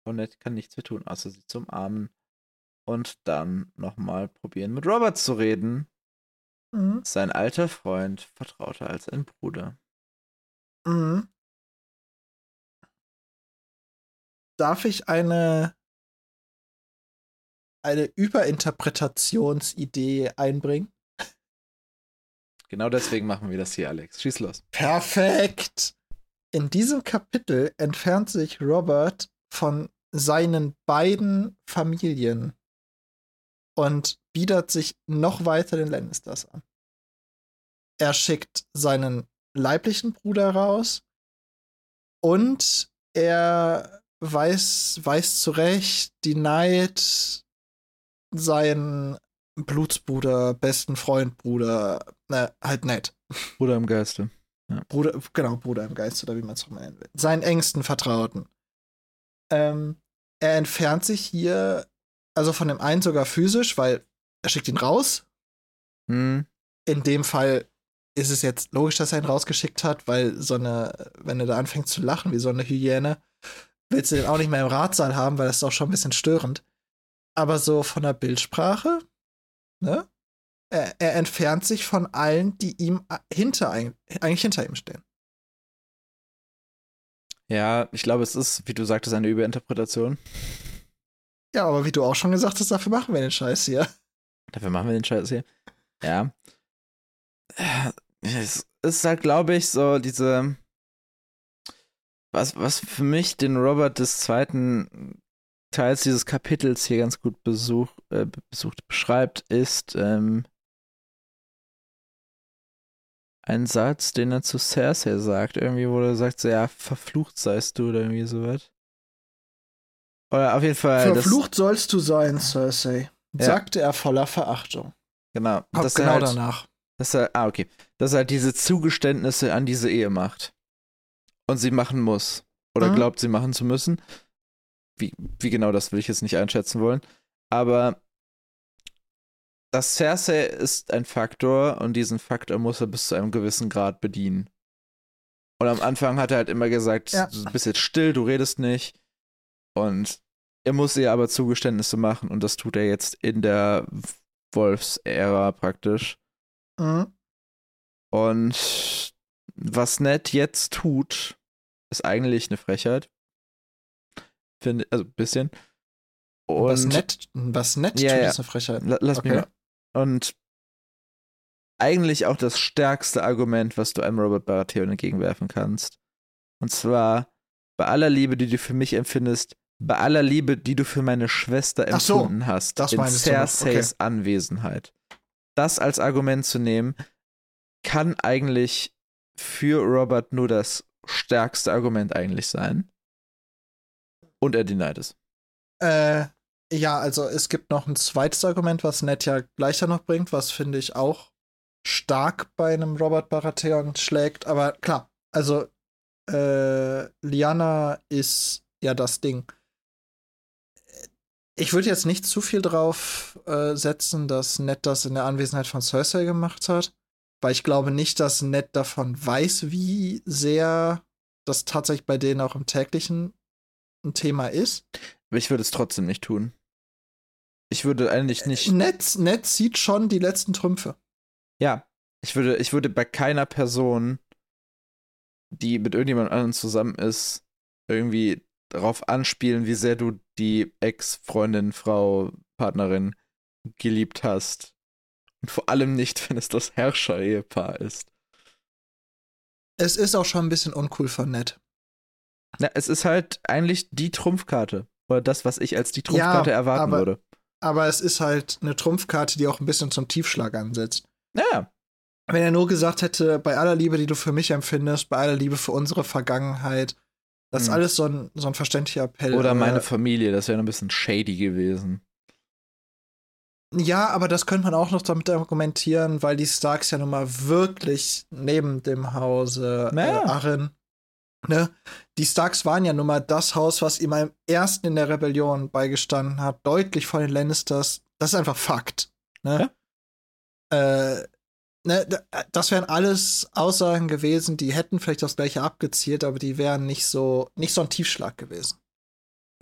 Speaker 1: Ned kann nichts mehr tun, außer sie zu umarmen und dann nochmal probieren, mit Robert zu reden. Mhm. Sein alter Freund vertrauter als ein Bruder.
Speaker 2: Mhm. Darf ich eine eine Überinterpretationsidee einbringen?
Speaker 1: Genau deswegen machen wir das hier, Alex. Schieß los.
Speaker 2: Perfekt. In diesem Kapitel entfernt sich Robert von seinen beiden Familien und biedert sich noch weiter den Lannisters an. Er schickt seinen leiblichen Bruder raus und er weiß, weiß zurecht, die Neid seinen Blutsbruder, besten Freund, Bruder, na, halt nett.
Speaker 1: Bruder im Geiste.
Speaker 2: Ja. Bruder, genau, Bruder im Geiste, oder wie man es auch nennen will. Seinen engsten Vertrauten. Ähm, er entfernt sich hier, also von dem einen sogar physisch, weil er schickt ihn raus.
Speaker 1: Hm.
Speaker 2: In dem Fall ist es jetzt logisch, dass er ihn rausgeschickt hat, weil so eine, wenn er da anfängt zu lachen wie so eine Hyäne, willst du den auch nicht mehr im Ratsaal haben, weil das ist auch schon ein bisschen störend. Aber so von der Bildsprache ne? Er, er, entfernt sich von allen, die ihm hinter, eigentlich hinter ihm stehen.
Speaker 1: Ja, ich glaube, es ist, wie du sagtest, eine Überinterpretation.
Speaker 2: Ja, aber wie du auch schon gesagt hast, dafür machen wir den Scheiß hier.
Speaker 1: Dafür machen wir den Scheiß hier. Ja. Es ist halt, glaube ich, so diese. Was, was für mich den Robert des Zweiten Teils dieses Kapitels hier ganz gut besuch, äh, besucht beschreibt, ist ähm, ein Satz, den er zu Cersei sagt. Irgendwie, wo er sagt, so, ja, verflucht seist du oder irgendwie sowas. Oder auf jeden Fall.
Speaker 2: Verflucht sollst du sein, Cersei, ja. sagte er voller Verachtung.
Speaker 1: Genau.
Speaker 2: Kommt genau halt, danach.
Speaker 1: Dass er, ah, okay. Dass er halt diese Zugeständnisse an diese Ehe macht. Und sie machen muss. Oder mhm. glaubt, sie machen zu müssen wie, wie genau das will ich jetzt nicht einschätzen wollen. Aber das Cersei ist ein Faktor und diesen Faktor muss er bis zu einem gewissen Grad bedienen. Und am Anfang hat er halt immer gesagt, ja. du bist jetzt still, du redest nicht. Und er muss ihr aber Zugeständnisse machen und das tut er jetzt in der Wolfs-Ära praktisch.
Speaker 2: Mhm.
Speaker 1: Und was Ned jetzt tut, ist eigentlich eine Frechheit. Finde, also ein bisschen.
Speaker 2: Und was nett, was nett
Speaker 1: ja,
Speaker 2: tut,
Speaker 1: ja.
Speaker 2: ist eine Frechheit.
Speaker 1: Lass okay. mich mal. Und eigentlich auch das stärkste Argument, was du einem Robert Baratheon entgegenwerfen kannst. Und zwar, bei aller Liebe, die du für mich empfindest, bei aller Liebe, die du für meine Schwester empfunden
Speaker 2: so,
Speaker 1: hast,
Speaker 2: das
Speaker 1: in Cerseis okay. Anwesenheit. Das als Argument zu nehmen, kann eigentlich für Robert nur das stärkste Argument eigentlich sein. Und er denied es.
Speaker 2: Äh, ja, also es gibt noch ein zweites Argument, was Ned ja gleicher noch bringt, was finde ich auch stark bei einem Robert Baratheon schlägt. Aber klar, also äh, Liana ist ja das Ding. Ich würde jetzt nicht zu viel drauf äh, setzen, dass Ned das in der Anwesenheit von Cersei gemacht hat, weil ich glaube nicht, dass Ned davon weiß, wie sehr das tatsächlich bei denen auch im täglichen ein Thema ist.
Speaker 1: Ich würde es trotzdem nicht tun. Ich würde eigentlich nicht.
Speaker 2: Äh, Netz, Netz sieht schon die letzten Trümpfe.
Speaker 1: Ja, ich würde, ich würde bei keiner Person, die mit irgendjemand anderem zusammen ist, irgendwie darauf anspielen, wie sehr du die Ex-Freundin, Frau, Partnerin geliebt hast. Und vor allem nicht, wenn es das Herrscher-Ehepaar ist.
Speaker 2: Es ist auch schon ein bisschen uncool von Ned.
Speaker 1: Na, es ist halt eigentlich die Trumpfkarte. Oder das, was ich als die Trumpfkarte ja, erwarten
Speaker 2: aber,
Speaker 1: würde.
Speaker 2: Aber es ist halt eine Trumpfkarte, die auch ein bisschen zum Tiefschlag ansetzt.
Speaker 1: Ja.
Speaker 2: Wenn er nur gesagt hätte, bei aller Liebe, die du für mich empfindest, bei aller Liebe für unsere Vergangenheit, das ist hm. alles so ein, so ein verständlicher Appell.
Speaker 1: Oder meine Familie, das wäre ein bisschen shady gewesen.
Speaker 2: Ja, aber das könnte man auch noch damit argumentieren, weil die Starks ja nun mal wirklich neben dem Hause naja. äh, Arryn Ne? Die Starks waren ja nun mal das Haus, was ihm am ersten in der Rebellion beigestanden hat, deutlich vor den Lannisters. Das ist einfach Fakt. Ne? Ja. Äh, ne, das wären alles Aussagen gewesen, die hätten vielleicht das gleiche abgezielt, aber die wären nicht so, nicht so ein Tiefschlag gewesen.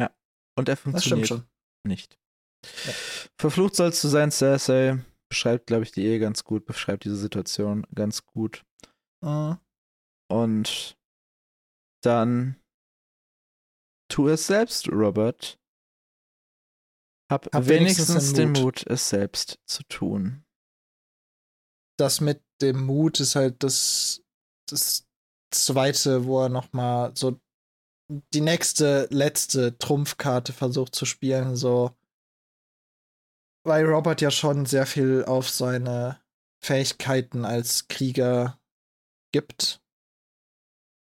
Speaker 1: Ja. Und er funktioniert das stimmt schon. nicht. Ja. Verflucht sollst du sein, Cersei. Beschreibt, glaube ich, die Ehe ganz gut, beschreibt diese Situation ganz gut.
Speaker 2: Mhm.
Speaker 1: Und dann tu es selbst, Robert. Hab, Hab wenigstens, wenigstens den, Mut. den Mut, es selbst zu tun.
Speaker 2: Das mit dem Mut ist halt das, das zweite, wo er nochmal so die nächste, letzte Trumpfkarte versucht zu spielen, so. Weil Robert ja schon sehr viel auf seine Fähigkeiten als Krieger gibt.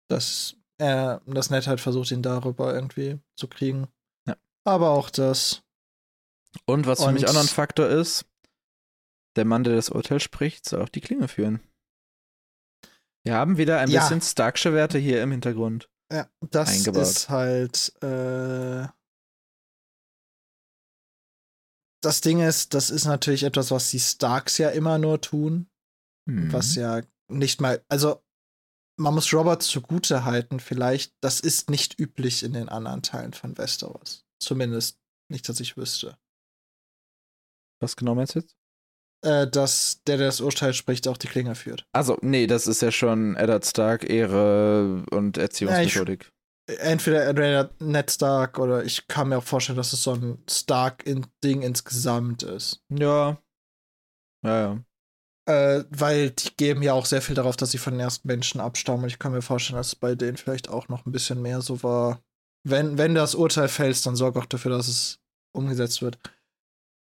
Speaker 2: Dass er das Nett halt versucht, ihn darüber irgendwie zu kriegen. Ja. Aber auch das.
Speaker 1: Und was für Und mich auch noch ein Faktor ist, der Mann, der das Urteil spricht, soll auch die Klinge führen. Wir haben wieder ein ja. bisschen Starksche Werte hier im Hintergrund.
Speaker 2: Ja, das eingebaut. ist halt. Äh, das Ding ist, das ist natürlich etwas, was die Starks ja immer nur tun. Mhm. Was ja nicht mal. Also, man muss Robert zugute halten, vielleicht, das ist nicht üblich in den anderen Teilen von Westeros. Zumindest nicht, dass ich wüsste.
Speaker 1: Was genau meinst du jetzt?
Speaker 2: Äh, dass der, der das Urteil spricht, auch die Klinge führt.
Speaker 1: Also, nee, das ist ja schon Eddard Stark, Ehre und Erziehungsmethodik.
Speaker 2: Ja, entweder Ned Stark oder ich kann mir auch vorstellen, dass es so ein Stark-Ding insgesamt ist.
Speaker 1: Ja. Ja, ja.
Speaker 2: Äh, weil die geben ja auch sehr viel darauf, dass sie von den ersten Menschen abstammen. Und ich kann mir vorstellen, dass es bei denen vielleicht auch noch ein bisschen mehr so war. Wenn, wenn das Urteil fällt, dann sorg auch dafür, dass es umgesetzt wird.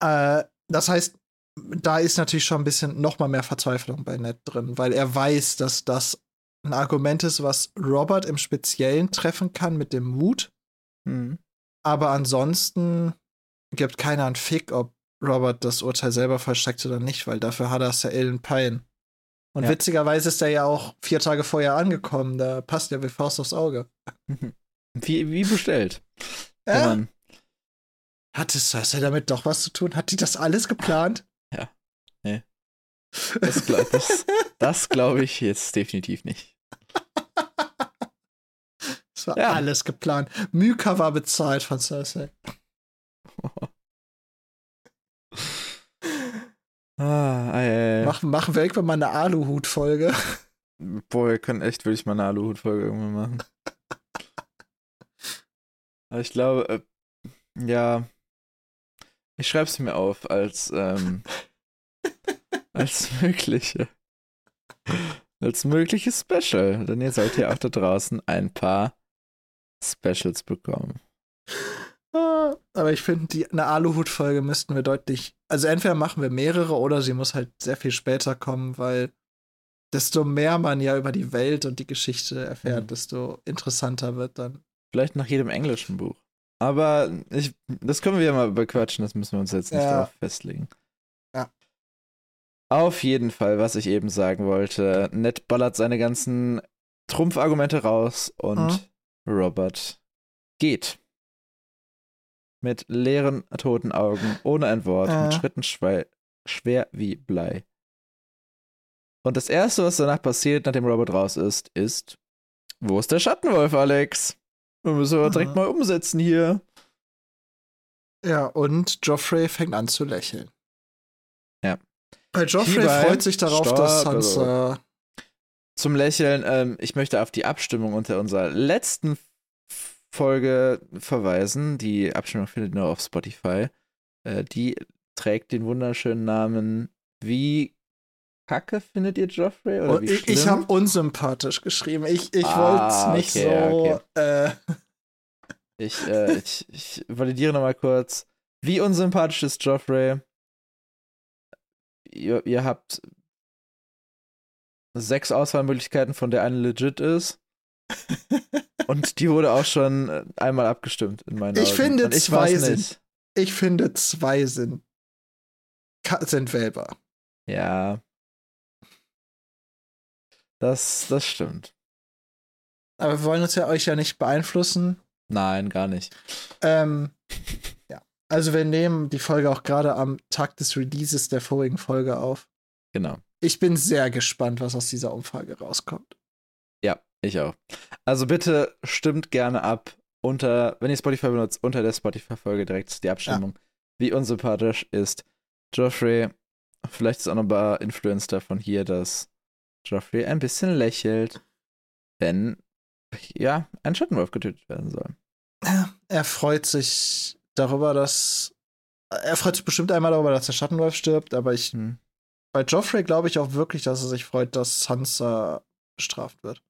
Speaker 2: Äh, das heißt, da ist natürlich schon ein bisschen noch mal mehr Verzweiflung bei Ned drin, weil er weiß, dass das ein Argument ist, was Robert im Speziellen treffen kann mit dem Mut. Mhm. Aber ansonsten gibt keiner einen Fick, ob Robert das Urteil selber vollstreckt oder nicht, weil dafür hat er es ja Ellen Pine. Und ja. witzigerweise ist er ja auch vier Tage vorher angekommen. Da passt ja wie Faust aufs Auge.
Speaker 1: Wie, wie bestellt.
Speaker 2: Ja. Hat es Cersei damit doch was zu tun? Hat die das alles geplant?
Speaker 1: Ja. Nee. Das, das, das glaube ich jetzt definitiv nicht.
Speaker 2: Das war ja. alles geplant. Myka war bezahlt von Cersei.
Speaker 1: Ah, ey, ey.
Speaker 2: Mach, machen wir irgendwann mal eine Aluhut-Folge.
Speaker 1: Boah, wir können echt wirklich mal eine Aluhut-Folge irgendwann machen. Aber ich glaube, äh, ja. Ich schreib's mir auf als, ähm, als mögliche. Als mögliches Special. Denn ihr sollt ja auch da draußen ein paar Specials bekommen.
Speaker 2: Aber ich finde, eine Aluhut-Folge müssten wir deutlich. Also entweder machen wir mehrere oder sie muss halt sehr viel später kommen, weil desto mehr man ja über die Welt und die Geschichte erfährt, mhm. desto interessanter wird dann.
Speaker 1: Vielleicht nach jedem englischen Buch. Aber ich, das können wir ja mal bequatschen, das müssen wir uns jetzt nicht ja. darauf festlegen.
Speaker 2: Ja.
Speaker 1: Auf jeden Fall, was ich eben sagen wollte, Ned ballert seine ganzen Trumpfargumente raus und mhm. Robert geht mit leeren, toten Augen, ohne ein Wort, äh. mit Schritten schwer, schwer wie Blei. Und das Erste, was danach passiert, nachdem Robert raus ist, ist, wo ist der Schattenwolf, Alex? Wir müssen aber direkt mal umsetzen hier.
Speaker 2: Ja, und Joffrey fängt an zu lächeln.
Speaker 1: Ja.
Speaker 2: Weil Joffrey Hierbei, freut sich darauf, stopp, dass Sansa.
Speaker 1: Also, zum Lächeln, ähm, ich möchte auf die Abstimmung unter unserer letzten Folge verweisen. Die Abstimmung findet nur auf Spotify. Äh, die trägt den wunderschönen Namen Wie kacke findet ihr Joffrey? Oder wie
Speaker 2: ich ich habe unsympathisch geschrieben. Ich, ich ah, wollte es nicht okay, so. Okay. Äh.
Speaker 1: Ich, äh, ich, ich validiere nochmal kurz. Wie unsympathisch ist Joffrey? Ihr, ihr habt sechs Auswahlmöglichkeiten, von der eine legit ist. Und die wurde auch schon äh, einmal abgestimmt in meinen
Speaker 2: Ich Augen. finde ich zwei sind. Ich finde zwei sind sind wählbar.
Speaker 1: Ja. Das, das stimmt.
Speaker 2: Aber wir wollen uns ja euch ja nicht beeinflussen.
Speaker 1: Nein, gar nicht.
Speaker 2: Ähm, ja. Also wir nehmen die Folge auch gerade am Tag des Releases der vorigen Folge auf.
Speaker 1: Genau.
Speaker 2: Ich bin sehr gespannt, was aus dieser Umfrage rauskommt.
Speaker 1: Ich auch. Also bitte stimmt gerne ab unter, wenn ihr Spotify benutzt, unter der Spotify-Folge direkt die Abstimmung. Ja. Wie unsympathisch ist Geoffrey? Vielleicht ist auch noch ein paar Influencer davon hier, dass Geoffrey ein bisschen lächelt, wenn ja, ein Schattenwolf getötet werden soll.
Speaker 2: Er freut sich darüber, dass. Er freut sich bestimmt einmal darüber, dass der Schattenwolf stirbt, aber ich. Hm. Bei Joffrey glaube ich auch wirklich, dass er sich freut, dass Sansa bestraft wird.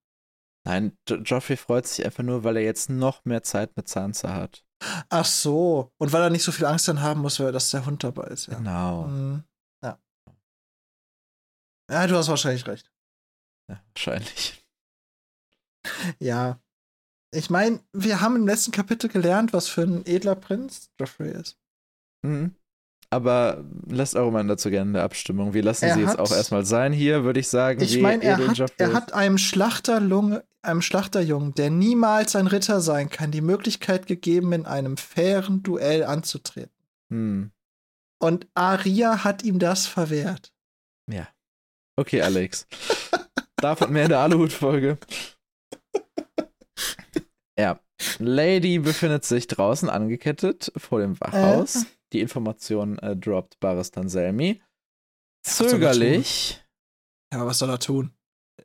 Speaker 1: Nein, jo Joffrey freut sich einfach nur, weil er jetzt noch mehr Zeit mit Sansa hat.
Speaker 2: Ach so. Und weil er nicht so viel Angst dann haben muss, dass der Hund dabei ist. Ja.
Speaker 1: Genau. Mhm.
Speaker 2: Ja. Ja, du hast wahrscheinlich recht.
Speaker 1: Ja, wahrscheinlich.
Speaker 2: Ja. Ich meine, wir haben im letzten Kapitel gelernt, was für ein edler Prinz Joffrey ist.
Speaker 1: Mhm. Aber lasst eure Meinung dazu gerne in der Abstimmung. Wir lassen er sie jetzt auch erstmal sein hier, würde ich sagen.
Speaker 2: Ich meine, er, hat, er hat einem Schlachterlunge, einem Schlachterjungen, der niemals ein Ritter sein kann, die Möglichkeit gegeben, in einem fairen Duell anzutreten.
Speaker 1: Hm.
Speaker 2: Und Aria hat ihm das verwehrt.
Speaker 1: Ja. Okay, Alex. Davon mehr in der Aluhut-Folge. ja. Lady befindet sich draußen angekettet vor dem Wachhaus. Äh? Die Information äh, droppt Baristan Selmi. Zögerlich.
Speaker 2: Ja, aber was soll er tun?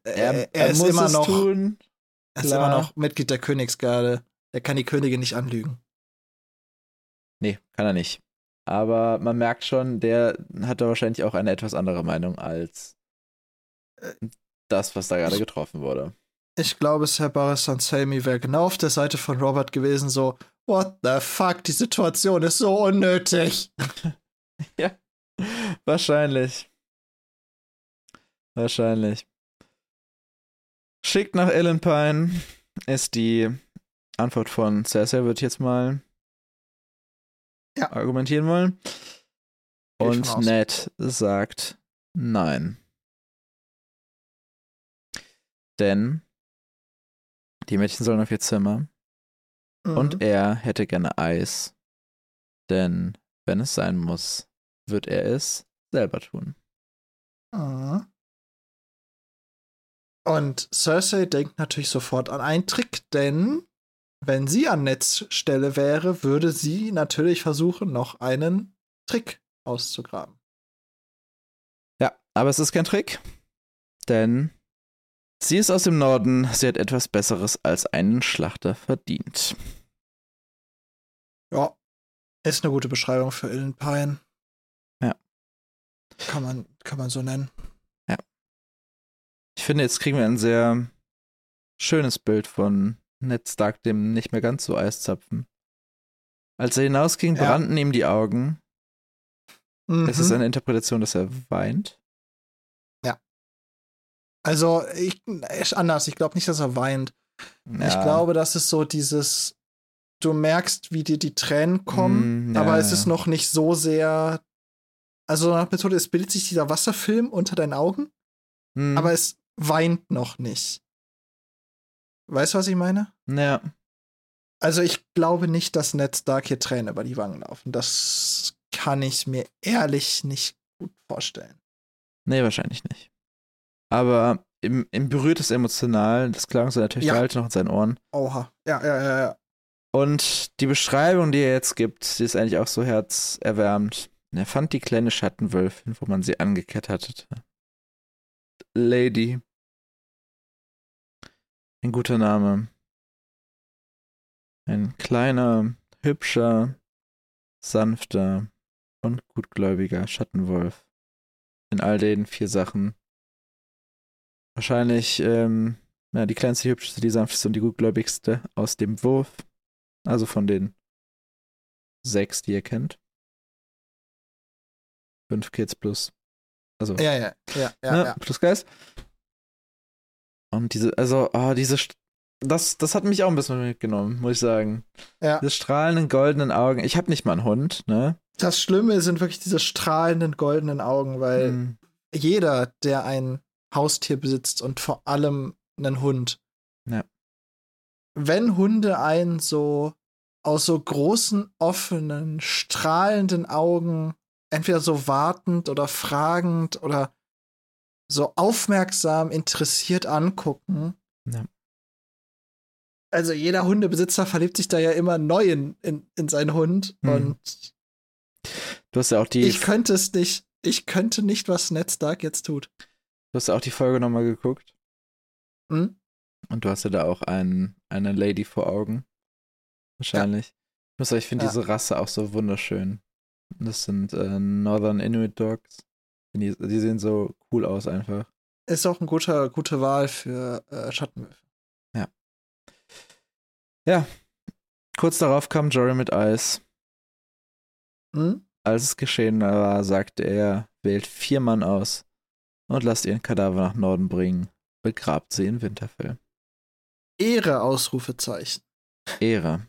Speaker 1: Er, er, er ist immer noch, tun.
Speaker 2: Er ist immer noch Mitglied der Königsgarde. Er kann die Königin nicht anlügen.
Speaker 1: Nee, kann er nicht. Aber man merkt schon, der hat da wahrscheinlich auch eine etwas andere Meinung als äh, das, was da gerade getroffen wurde.
Speaker 2: Ich glaube, Sir Boris Selmy wäre genau auf der Seite von Robert gewesen, so, what the fuck, die Situation ist so unnötig.
Speaker 1: ja, wahrscheinlich. Wahrscheinlich. Schickt nach Ellen Pine ist die Antwort von Cersei, würde ich jetzt mal ja. argumentieren wollen. Und Ned sagt nein. Denn die Mädchen sollen auf ihr Zimmer. Mhm. Und er hätte gerne Eis. Denn wenn es sein muss, wird er es selber tun.
Speaker 2: Mhm. Und Cersei denkt natürlich sofort an einen Trick, denn wenn sie an Netzstelle wäre, würde sie natürlich versuchen, noch einen Trick auszugraben.
Speaker 1: Ja, aber es ist kein Trick, denn sie ist aus dem Norden, sie hat etwas Besseres als einen Schlachter verdient.
Speaker 2: Ja, ist eine gute Beschreibung für Illen Pine.
Speaker 1: Ja.
Speaker 2: Kann man, kann man so nennen.
Speaker 1: Ich finde, jetzt kriegen wir ein sehr schönes Bild von Ned Stark, dem nicht mehr ganz so Eiszapfen. Als er hinausging, ja. brannten ihm die Augen. Mhm. Es ist eine Interpretation, dass er weint.
Speaker 2: Also, ich, anders. Ich glaube nicht, dass er weint. Ja. Ich glaube, das ist so dieses, du merkst, wie dir die Tränen kommen, mm, ja, aber es ist noch nicht so sehr. Also nach Methode, es bildet sich dieser Wasserfilm unter deinen Augen, mm. aber es weint noch nicht. Weißt du, was ich meine?
Speaker 1: Ja.
Speaker 2: Also ich glaube nicht, dass Ned Stark hier Tränen über die Wangen laufen. Das kann ich mir ehrlich nicht gut vorstellen.
Speaker 1: Nee, wahrscheinlich nicht. Aber im, im berührt es emotional. Das klang so natürlich ja. noch in seinen Ohren.
Speaker 2: Oha. Ja, ja, ja, ja.
Speaker 1: Und die Beschreibung, die er jetzt gibt, die ist eigentlich auch so herzerwärmend. Er fand die kleine Schattenwölfin, wo man sie angekettet hatte. Lady. Ein guter Name. Ein kleiner, hübscher, sanfter und gutgläubiger Schattenwolf. In all den vier Sachen. Wahrscheinlich, ähm, ja, die kleinste, die hübscheste, die sanfteste und die gutgläubigste aus dem Wurf. Also von den sechs, die ihr kennt. Fünf Kids plus also,
Speaker 2: ja, ja, ja, ja, ne? ja.
Speaker 1: Plus Geist. Und diese, also, oh, diese, das, das hat mich auch ein bisschen mitgenommen, muss ich sagen.
Speaker 2: Ja.
Speaker 1: Diese strahlenden goldenen Augen. Ich habe nicht mal einen Hund, ne?
Speaker 2: Das Schlimme sind wirklich diese strahlenden goldenen Augen, weil hm. jeder, der ein Haustier besitzt und vor allem einen Hund,
Speaker 1: ja.
Speaker 2: wenn Hunde einen so aus so großen, offenen, strahlenden Augen entweder so wartend oder fragend oder so aufmerksam interessiert angucken.
Speaker 1: Ja.
Speaker 2: Also jeder Hundebesitzer verliebt sich da ja immer neu in, in, in seinen Hund hm. und
Speaker 1: du hast ja auch die.
Speaker 2: Ich könnte es nicht, ich könnte nicht, was Ned Stark jetzt tut.
Speaker 1: Du hast ja auch die Folge nochmal geguckt.
Speaker 2: Hm?
Speaker 1: Und du hast ja da auch ein, eine Lady vor Augen. Wahrscheinlich. Ja. Ich muss sagen, ich finde ja. diese Rasse auch so wunderschön. Das sind äh, Northern Inuit Dogs. Die, die, sehen so cool aus einfach.
Speaker 2: Ist auch eine gute, gute Wahl für äh, Schattenwölfe.
Speaker 1: Ja. Ja. Kurz darauf kam Jory mit Eis. Hm? Als es geschehen war, sagte er, wählt vier Mann aus und lasst ihren Kadaver nach Norden bringen. Begrabt sie in Winterfell.
Speaker 2: Ehre, Ausrufezeichen.
Speaker 1: Ehre.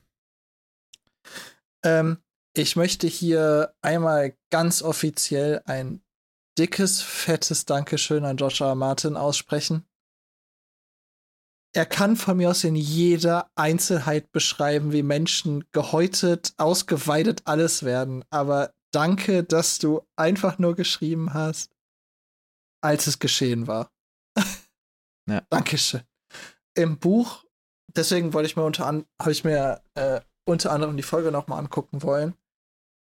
Speaker 2: Ähm, ich möchte hier einmal ganz offiziell ein dickes, fettes Dankeschön an R. Martin aussprechen. Er kann von mir aus in jeder Einzelheit beschreiben, wie Menschen gehäutet, ausgeweidet alles werden. Aber danke, dass du einfach nur geschrieben hast, als es geschehen war.
Speaker 1: ja.
Speaker 2: Dankeschön. Im Buch, deswegen wollte ich mir unter an, habe ich mir äh, unter anderem die Folge nochmal angucken wollen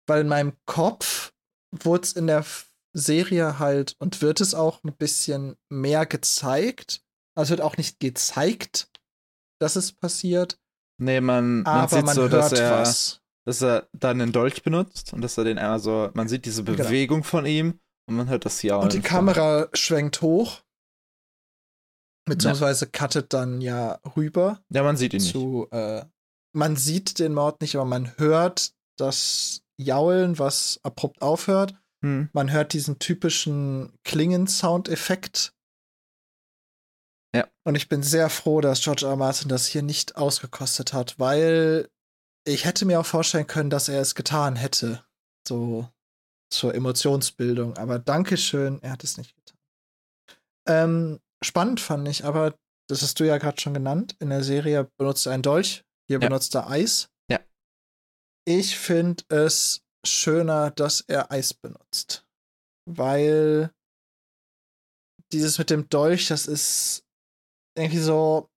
Speaker 2: weil in meinem Kopf wurde es in der Serie halt und wird es auch ein bisschen mehr gezeigt. Also wird auch nicht gezeigt, dass es passiert.
Speaker 1: Nee, man, man sieht man so, dass er, was. dass er dann den Dolch benutzt und dass er den einmal so, man sieht diese genau. Bewegung genau. von ihm und man hört das ja
Speaker 2: Und die Kamera schwenkt hoch. Beziehungsweise cuttet dann ja rüber.
Speaker 1: Ja, man sieht ihn
Speaker 2: zu, nicht. Äh, man sieht den Mord nicht, aber man hört das Jaulen, was abrupt aufhört. Hm. Man hört diesen typischen Klingen-Soundeffekt.
Speaker 1: Ja.
Speaker 2: Und ich bin sehr froh, dass George R. R. Martin das hier nicht ausgekostet hat, weil ich hätte mir auch vorstellen können, dass er es getan hätte. So zur Emotionsbildung. Aber Dankeschön, er hat es nicht getan. Ähm, spannend fand ich, aber das hast du ja gerade schon genannt. In der Serie benutzt er einen Dolch, hier ja. benutzt er Eis. Ich finde es schöner, dass er Eis benutzt. Weil dieses mit dem Dolch, das ist irgendwie so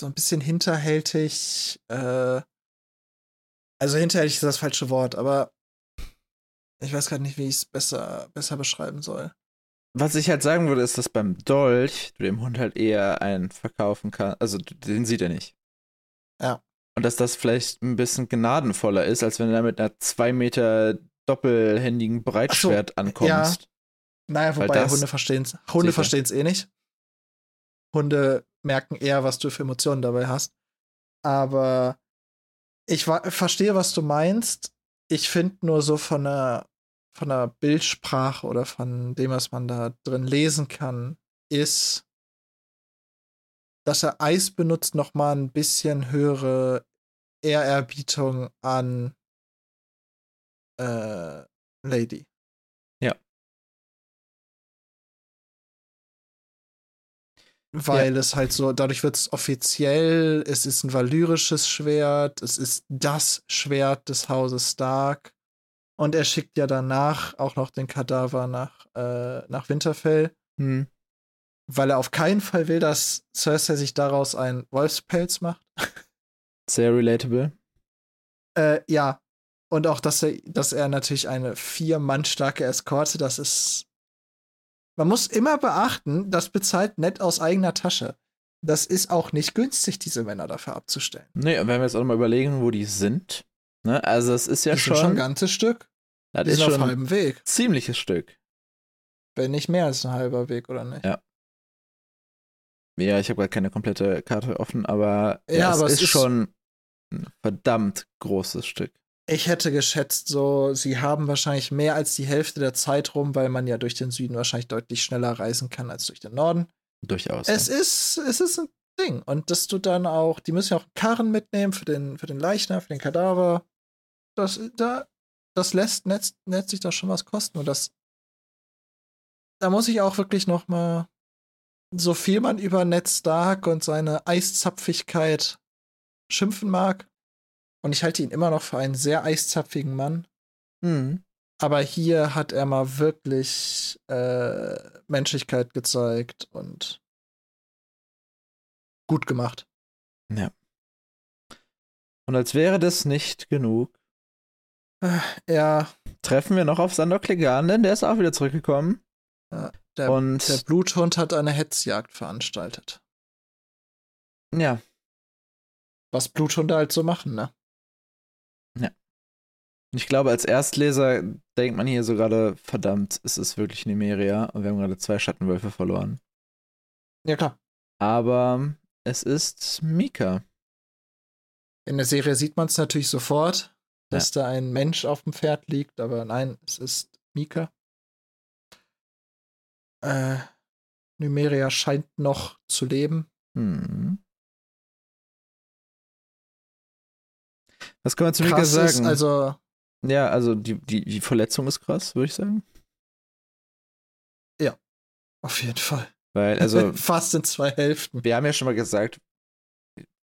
Speaker 2: so ein bisschen hinterhältig. Äh, also hinterhältig ist das falsche Wort, aber ich weiß gerade nicht, wie ich es besser, besser beschreiben soll.
Speaker 1: Was ich halt sagen würde, ist, dass beim Dolch du dem Hund halt eher einen verkaufen kannst. Also den sieht er nicht.
Speaker 2: Ja.
Speaker 1: Und dass das vielleicht ein bisschen gnadenvoller ist, als wenn du da mit einer zwei Meter doppelhändigen Breitschwert so, ankommst. Ja.
Speaker 2: Naja, wobei Hunde verstehen es. Hunde verstehen es eh nicht. Hunde merken eher, was du für Emotionen dabei hast. Aber ich verstehe, was du meinst. Ich finde nur so von der, von der Bildsprache oder von dem, was man da drin lesen kann, ist dass er Eis benutzt, noch mal ein bisschen höhere Ehrerbietung an äh, Lady.
Speaker 1: Ja.
Speaker 2: Weil ja. es halt so, dadurch wird es offiziell, es ist ein valyrisches Schwert, es ist das Schwert des Hauses Stark. Und er schickt ja danach auch noch den Kadaver nach, äh, nach Winterfell.
Speaker 1: Hm
Speaker 2: weil er auf keinen Fall will, dass Cersei sich daraus ein Wolfspelz macht.
Speaker 1: Sehr relatable.
Speaker 2: Äh, ja. Und auch, dass er, dass er natürlich eine vier Mann starke Eskorte, das ist. Man muss immer beachten, das bezahlt nett aus eigener Tasche. Das ist auch nicht günstig, diese Männer dafür abzustellen.
Speaker 1: Nee, und wenn wir jetzt auch mal überlegen, wo die sind. Ne? Also, es ist ja
Speaker 2: die
Speaker 1: schon.
Speaker 2: schon ein ganzes Stück.
Speaker 1: Das die ist schon auf
Speaker 2: halbem Weg.
Speaker 1: Ziemliches Stück.
Speaker 2: Wenn nicht mehr als ein halber Weg, oder nicht?
Speaker 1: Ja. Ja, ich habe gerade keine komplette Karte offen, aber,
Speaker 2: ja, ja aber es, ist,
Speaker 1: ist schon ein verdammt großes Stück.
Speaker 2: Ich hätte geschätzt, so, sie haben wahrscheinlich mehr als die Hälfte der Zeit rum, weil man ja durch den Süden wahrscheinlich deutlich schneller reisen kann als durch den Norden.
Speaker 1: Durchaus.
Speaker 2: Es ja. ist, es ist ein Ding. Und dass du dann auch, die müssen ja auch Karren mitnehmen für den, für den Leichnam, für den Kadaver. Das, da, das lässt netzt, netzt sich da schon was kosten. Und das, da muss ich auch wirklich noch mal so viel man über Ned Stark und seine Eiszapfigkeit schimpfen mag, und ich halte ihn immer noch für einen sehr eiszapfigen Mann,
Speaker 1: mhm.
Speaker 2: aber hier hat er mal wirklich äh, Menschlichkeit gezeigt und gut gemacht.
Speaker 1: Ja. Und als wäre das nicht genug,
Speaker 2: ja.
Speaker 1: treffen wir noch auf Sandor Clegane, denn der ist auch wieder zurückgekommen.
Speaker 2: Ja. Der, und der Bluthund hat eine Hetzjagd veranstaltet.
Speaker 1: Ja.
Speaker 2: Was Bluthunde halt so machen, ne?
Speaker 1: Ja. Ich glaube, als Erstleser denkt man hier so gerade, verdammt, es ist wirklich Nimeria und wir haben gerade zwei Schattenwölfe verloren.
Speaker 2: Ja, klar.
Speaker 1: Aber es ist Mika.
Speaker 2: In der Serie sieht man es natürlich sofort, dass ja. da ein Mensch auf dem Pferd liegt, aber nein, es ist Mika. Äh, Numeria scheint noch zu leben.
Speaker 1: Hm. Was kann man zu Mika sagen?
Speaker 2: Also
Speaker 1: ja, also die, die, die Verletzung ist krass, würde ich sagen.
Speaker 2: Ja, auf jeden Fall.
Speaker 1: Weil, also.
Speaker 2: Fast in zwei Hälften.
Speaker 1: Wir haben ja schon mal gesagt,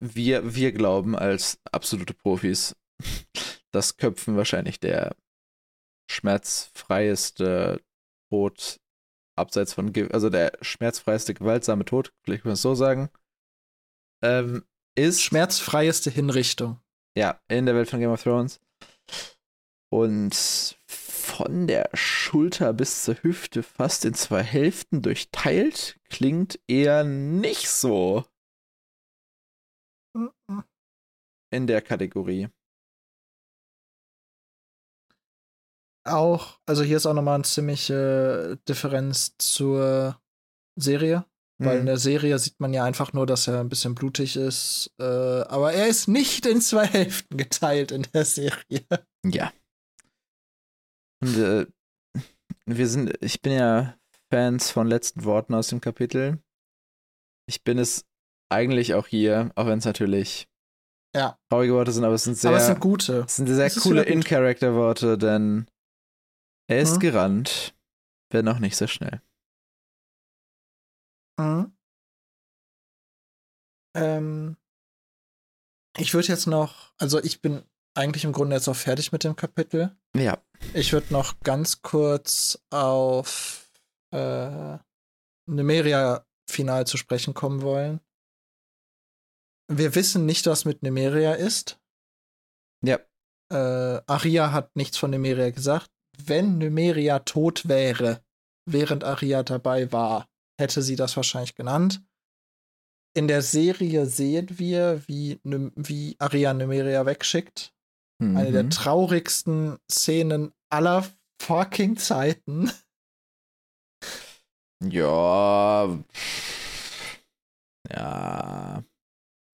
Speaker 1: wir, wir glauben als absolute Profis, dass Köpfen wahrscheinlich der schmerzfreieste Tod abseits von, also der schmerzfreieste gewaltsame Tod, vielleicht kann man es so sagen, ähm, ist.
Speaker 2: Schmerzfreieste Hinrichtung.
Speaker 1: Ja, in der Welt von Game of Thrones. Und von der Schulter bis zur Hüfte fast in zwei Hälften durchteilt, klingt eher nicht so. In der Kategorie.
Speaker 2: Auch, also hier ist auch nochmal eine ziemliche Differenz zur Serie. Weil in mhm. der Serie sieht man ja einfach nur, dass er ein bisschen blutig ist. Äh, aber er ist nicht in zwei Hälften geteilt in der Serie.
Speaker 1: Ja. Und äh, wir sind, ich bin ja Fans von letzten Worten aus dem Kapitel. Ich bin es eigentlich auch hier, auch wenn es natürlich
Speaker 2: ja.
Speaker 1: traurige Worte sind, aber es sind sehr, aber
Speaker 2: es sind gute.
Speaker 1: Es sind sehr coole In-Character-Worte, denn er ist mhm. gerannt, wenn auch nicht so schnell.
Speaker 2: Mhm. Ähm, ich würde jetzt noch, also ich bin eigentlich im Grunde jetzt auch fertig mit dem Kapitel.
Speaker 1: Ja.
Speaker 2: Ich würde noch ganz kurz auf äh, Nemeria final zu sprechen kommen wollen. Wir wissen nicht, was mit Nemeria ist.
Speaker 1: Ja.
Speaker 2: Äh, Aria hat nichts von Nemeria gesagt. Wenn Nemeria tot wäre, während Aria dabei war, hätte sie das wahrscheinlich genannt. In der Serie sehen wir, wie, wie Aria Nemeria wegschickt Mhm. Eine der mhm. traurigsten Szenen aller fucking Zeiten.
Speaker 1: Ja. Ja.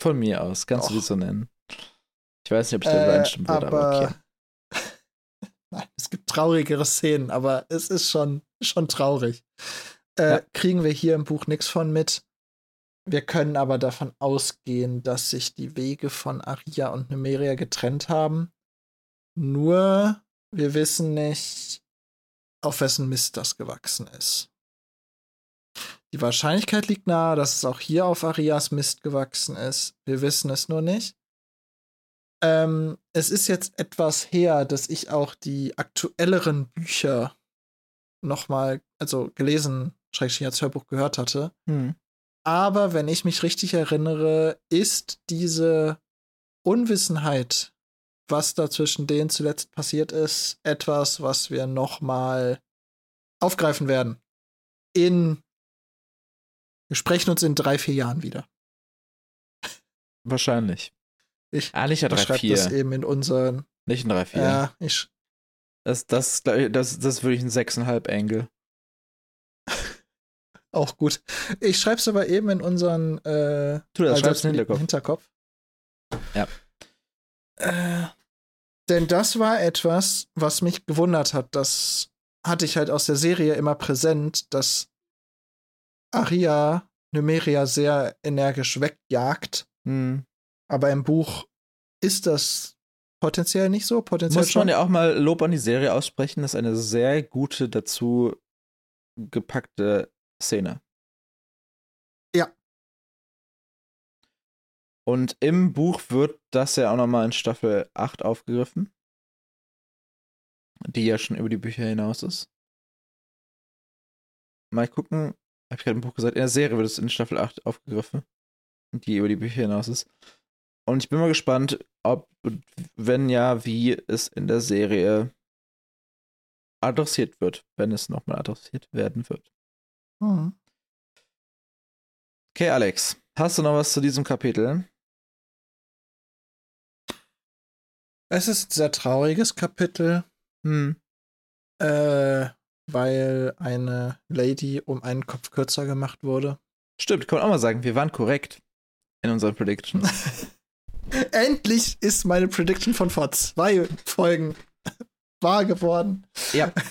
Speaker 1: Von mir aus, kannst Och. du das so nennen. Ich weiß nicht, ob ich da übereinstimmen
Speaker 2: äh, würde, aber, aber okay. Nein, es gibt traurigere Szenen, aber es ist schon, schon traurig. Äh, ja. Kriegen wir hier im Buch nichts von mit. Wir können aber davon ausgehen, dass sich die Wege von Aria und Numeria getrennt haben. Nur, wir wissen nicht, auf wessen Mist das gewachsen ist. Die Wahrscheinlichkeit liegt nahe, dass es auch hier auf Arias Mist gewachsen ist. Wir wissen es nur nicht. Ähm, es ist jetzt etwas her, dass ich auch die aktuelleren Bücher nochmal, also gelesen, schrägstrich als Hörbuch gehört hatte.
Speaker 1: Hm.
Speaker 2: Aber wenn ich mich richtig erinnere, ist diese Unwissenheit, was da zwischen denen zuletzt passiert ist, etwas, was wir nochmal aufgreifen werden. In wir sprechen uns in drei, vier Jahren wieder.
Speaker 1: Wahrscheinlich.
Speaker 2: Ich
Speaker 1: ah, nicht in drei, vier.
Speaker 2: das eben in unseren.
Speaker 1: Nicht in drei, vier.
Speaker 2: Ja, ich.
Speaker 1: Das, das, das, das, ist wirklich ein sechseinhalb Engel.
Speaker 2: Auch gut. Ich schreib's aber eben in unseren äh,
Speaker 1: tu das, schreib's in Hinterkopf.
Speaker 2: Hinterkopf.
Speaker 1: Ja.
Speaker 2: Äh, denn das war etwas, was mich gewundert hat. Das hatte ich halt aus der Serie immer präsent, dass Aria Numeria sehr energisch wegjagt.
Speaker 1: Hm.
Speaker 2: Aber im Buch ist das potenziell nicht so. Potenziell
Speaker 1: Muss man ja auch mal Lob an die Serie aussprechen. Das ist eine sehr gute dazu gepackte Szene.
Speaker 2: Ja.
Speaker 1: Und im Buch wird das ja auch nochmal in Staffel 8 aufgegriffen. Die ja schon über die Bücher hinaus ist. Mal gucken, hab ich gerade im Buch gesagt, in der Serie wird es in Staffel 8 aufgegriffen. Die über die Bücher hinaus ist. Und ich bin mal gespannt, ob, wenn ja, wie es in der Serie adressiert wird, wenn es nochmal adressiert werden wird.
Speaker 2: Mhm.
Speaker 1: Okay, Alex. Hast du noch was zu diesem Kapitel?
Speaker 2: Es ist ein sehr trauriges Kapitel. Hm. Äh, weil eine Lady um einen Kopf kürzer gemacht wurde.
Speaker 1: Stimmt, kann man auch mal sagen, wir waren korrekt in unseren Predictions.
Speaker 2: Endlich ist meine Prediction von vor zwei Folgen wahr geworden.
Speaker 1: Ja.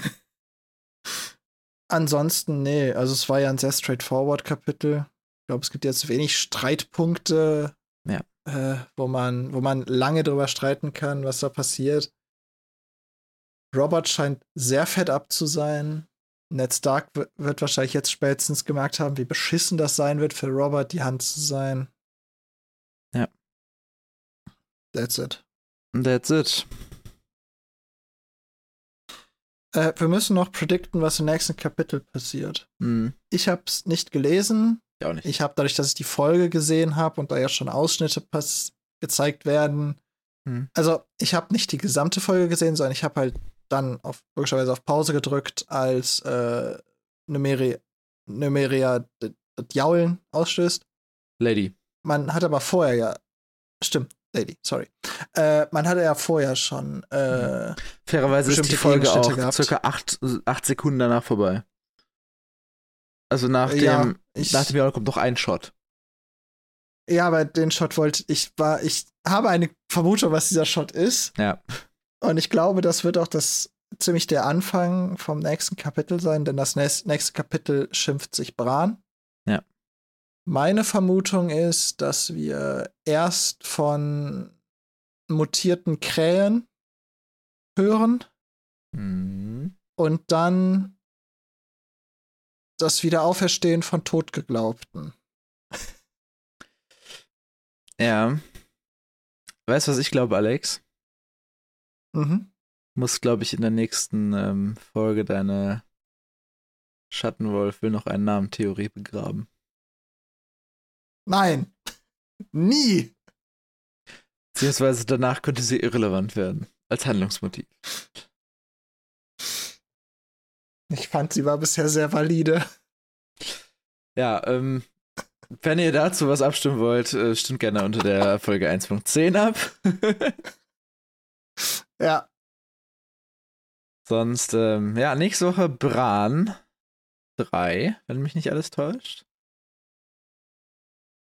Speaker 2: Ansonsten, nee, also es war ja ein sehr straightforward Kapitel. Ich glaube, es gibt jetzt wenig Streitpunkte,
Speaker 1: ja.
Speaker 2: äh, wo, man, wo man lange drüber streiten kann, was da passiert. Robert scheint sehr fett ab zu sein. Ned Stark wird wahrscheinlich jetzt spätestens gemerkt haben, wie beschissen das sein wird für Robert, die Hand zu sein.
Speaker 1: Ja.
Speaker 2: That's it.
Speaker 1: That's it.
Speaker 2: Äh, wir müssen noch predikten, was im nächsten Kapitel passiert.
Speaker 1: Mhm.
Speaker 2: Ich habe es nicht gelesen.
Speaker 1: Ich auch nicht.
Speaker 2: Ich habe dadurch, dass ich die Folge gesehen habe und da ja schon Ausschnitte gezeigt werden. Mhm. Also, ich habe nicht die gesamte Folge gesehen, sondern ich habe halt dann auf, logischerweise auf Pause gedrückt, als äh, Numeria, Numeria das Jaulen ausstößt.
Speaker 1: Lady.
Speaker 2: Man hat aber vorher ja. Stimmt, Lady, sorry. Äh, man hatte ja vorher schon. Äh,
Speaker 1: Fairerweise ist die Folge auch gehabt. circa acht, acht Sekunden danach vorbei. Also nach dem, ja, ich, nach dem Jahr kommt noch ein Shot.
Speaker 2: Ja, aber den Shot wollte ich war, ich habe eine Vermutung, was dieser Shot ist.
Speaker 1: Ja.
Speaker 2: Und ich glaube, das wird auch das ziemlich der Anfang vom nächsten Kapitel sein, denn das nächste Kapitel schimpft sich Bran. Meine Vermutung ist, dass wir erst von mutierten Krähen hören
Speaker 1: mhm.
Speaker 2: und dann das Wiederauferstehen von Totgeglaubten.
Speaker 1: Ja. Weißt du, was ich glaube, Alex?
Speaker 2: Mhm.
Speaker 1: Muss, glaube ich, in der nächsten ähm, Folge deine Schattenwolf will noch einen Namen-Theorie begraben.
Speaker 2: Nein. Nie.
Speaker 1: Beziehungsweise danach könnte sie irrelevant werden. Als Handlungsmotiv.
Speaker 2: Ich fand, sie war bisher sehr valide.
Speaker 1: Ja, ähm, wenn ihr dazu was abstimmen wollt, äh, stimmt gerne unter der Folge 1.10 ab.
Speaker 2: Ja.
Speaker 1: Sonst, ähm, ja, nächste Woche Bran 3, wenn mich nicht alles täuscht.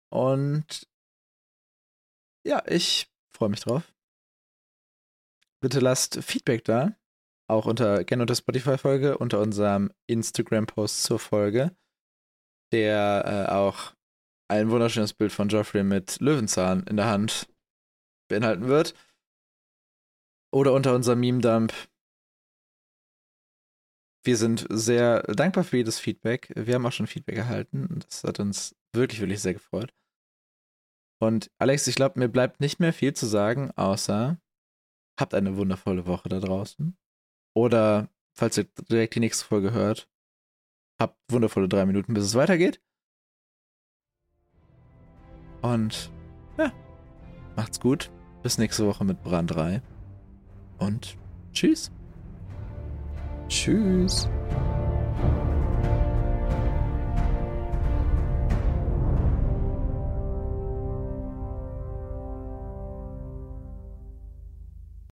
Speaker 1: Und ja, ich freue mich drauf. Bitte lasst Feedback da. Auch unter, gerne unter Spotify-Folge, unter unserem Instagram-Post zur Folge, der äh, auch ein wunderschönes Bild von Geoffrey mit Löwenzahn in der Hand beinhalten wird. Oder unter unserem Meme-Dump. Wir sind sehr dankbar für jedes Feedback. Wir haben auch schon Feedback erhalten. Das hat uns wirklich, wirklich sehr gefreut. Und Alex, ich glaube, mir bleibt nicht mehr viel zu sagen, außer habt eine wundervolle Woche da draußen. Oder, falls ihr direkt die nächste Folge hört, habt wundervolle drei Minuten, bis es weitergeht. Und ja, macht's gut. Bis nächste Woche mit Brand 3 und tschüss.
Speaker 2: Tschüss.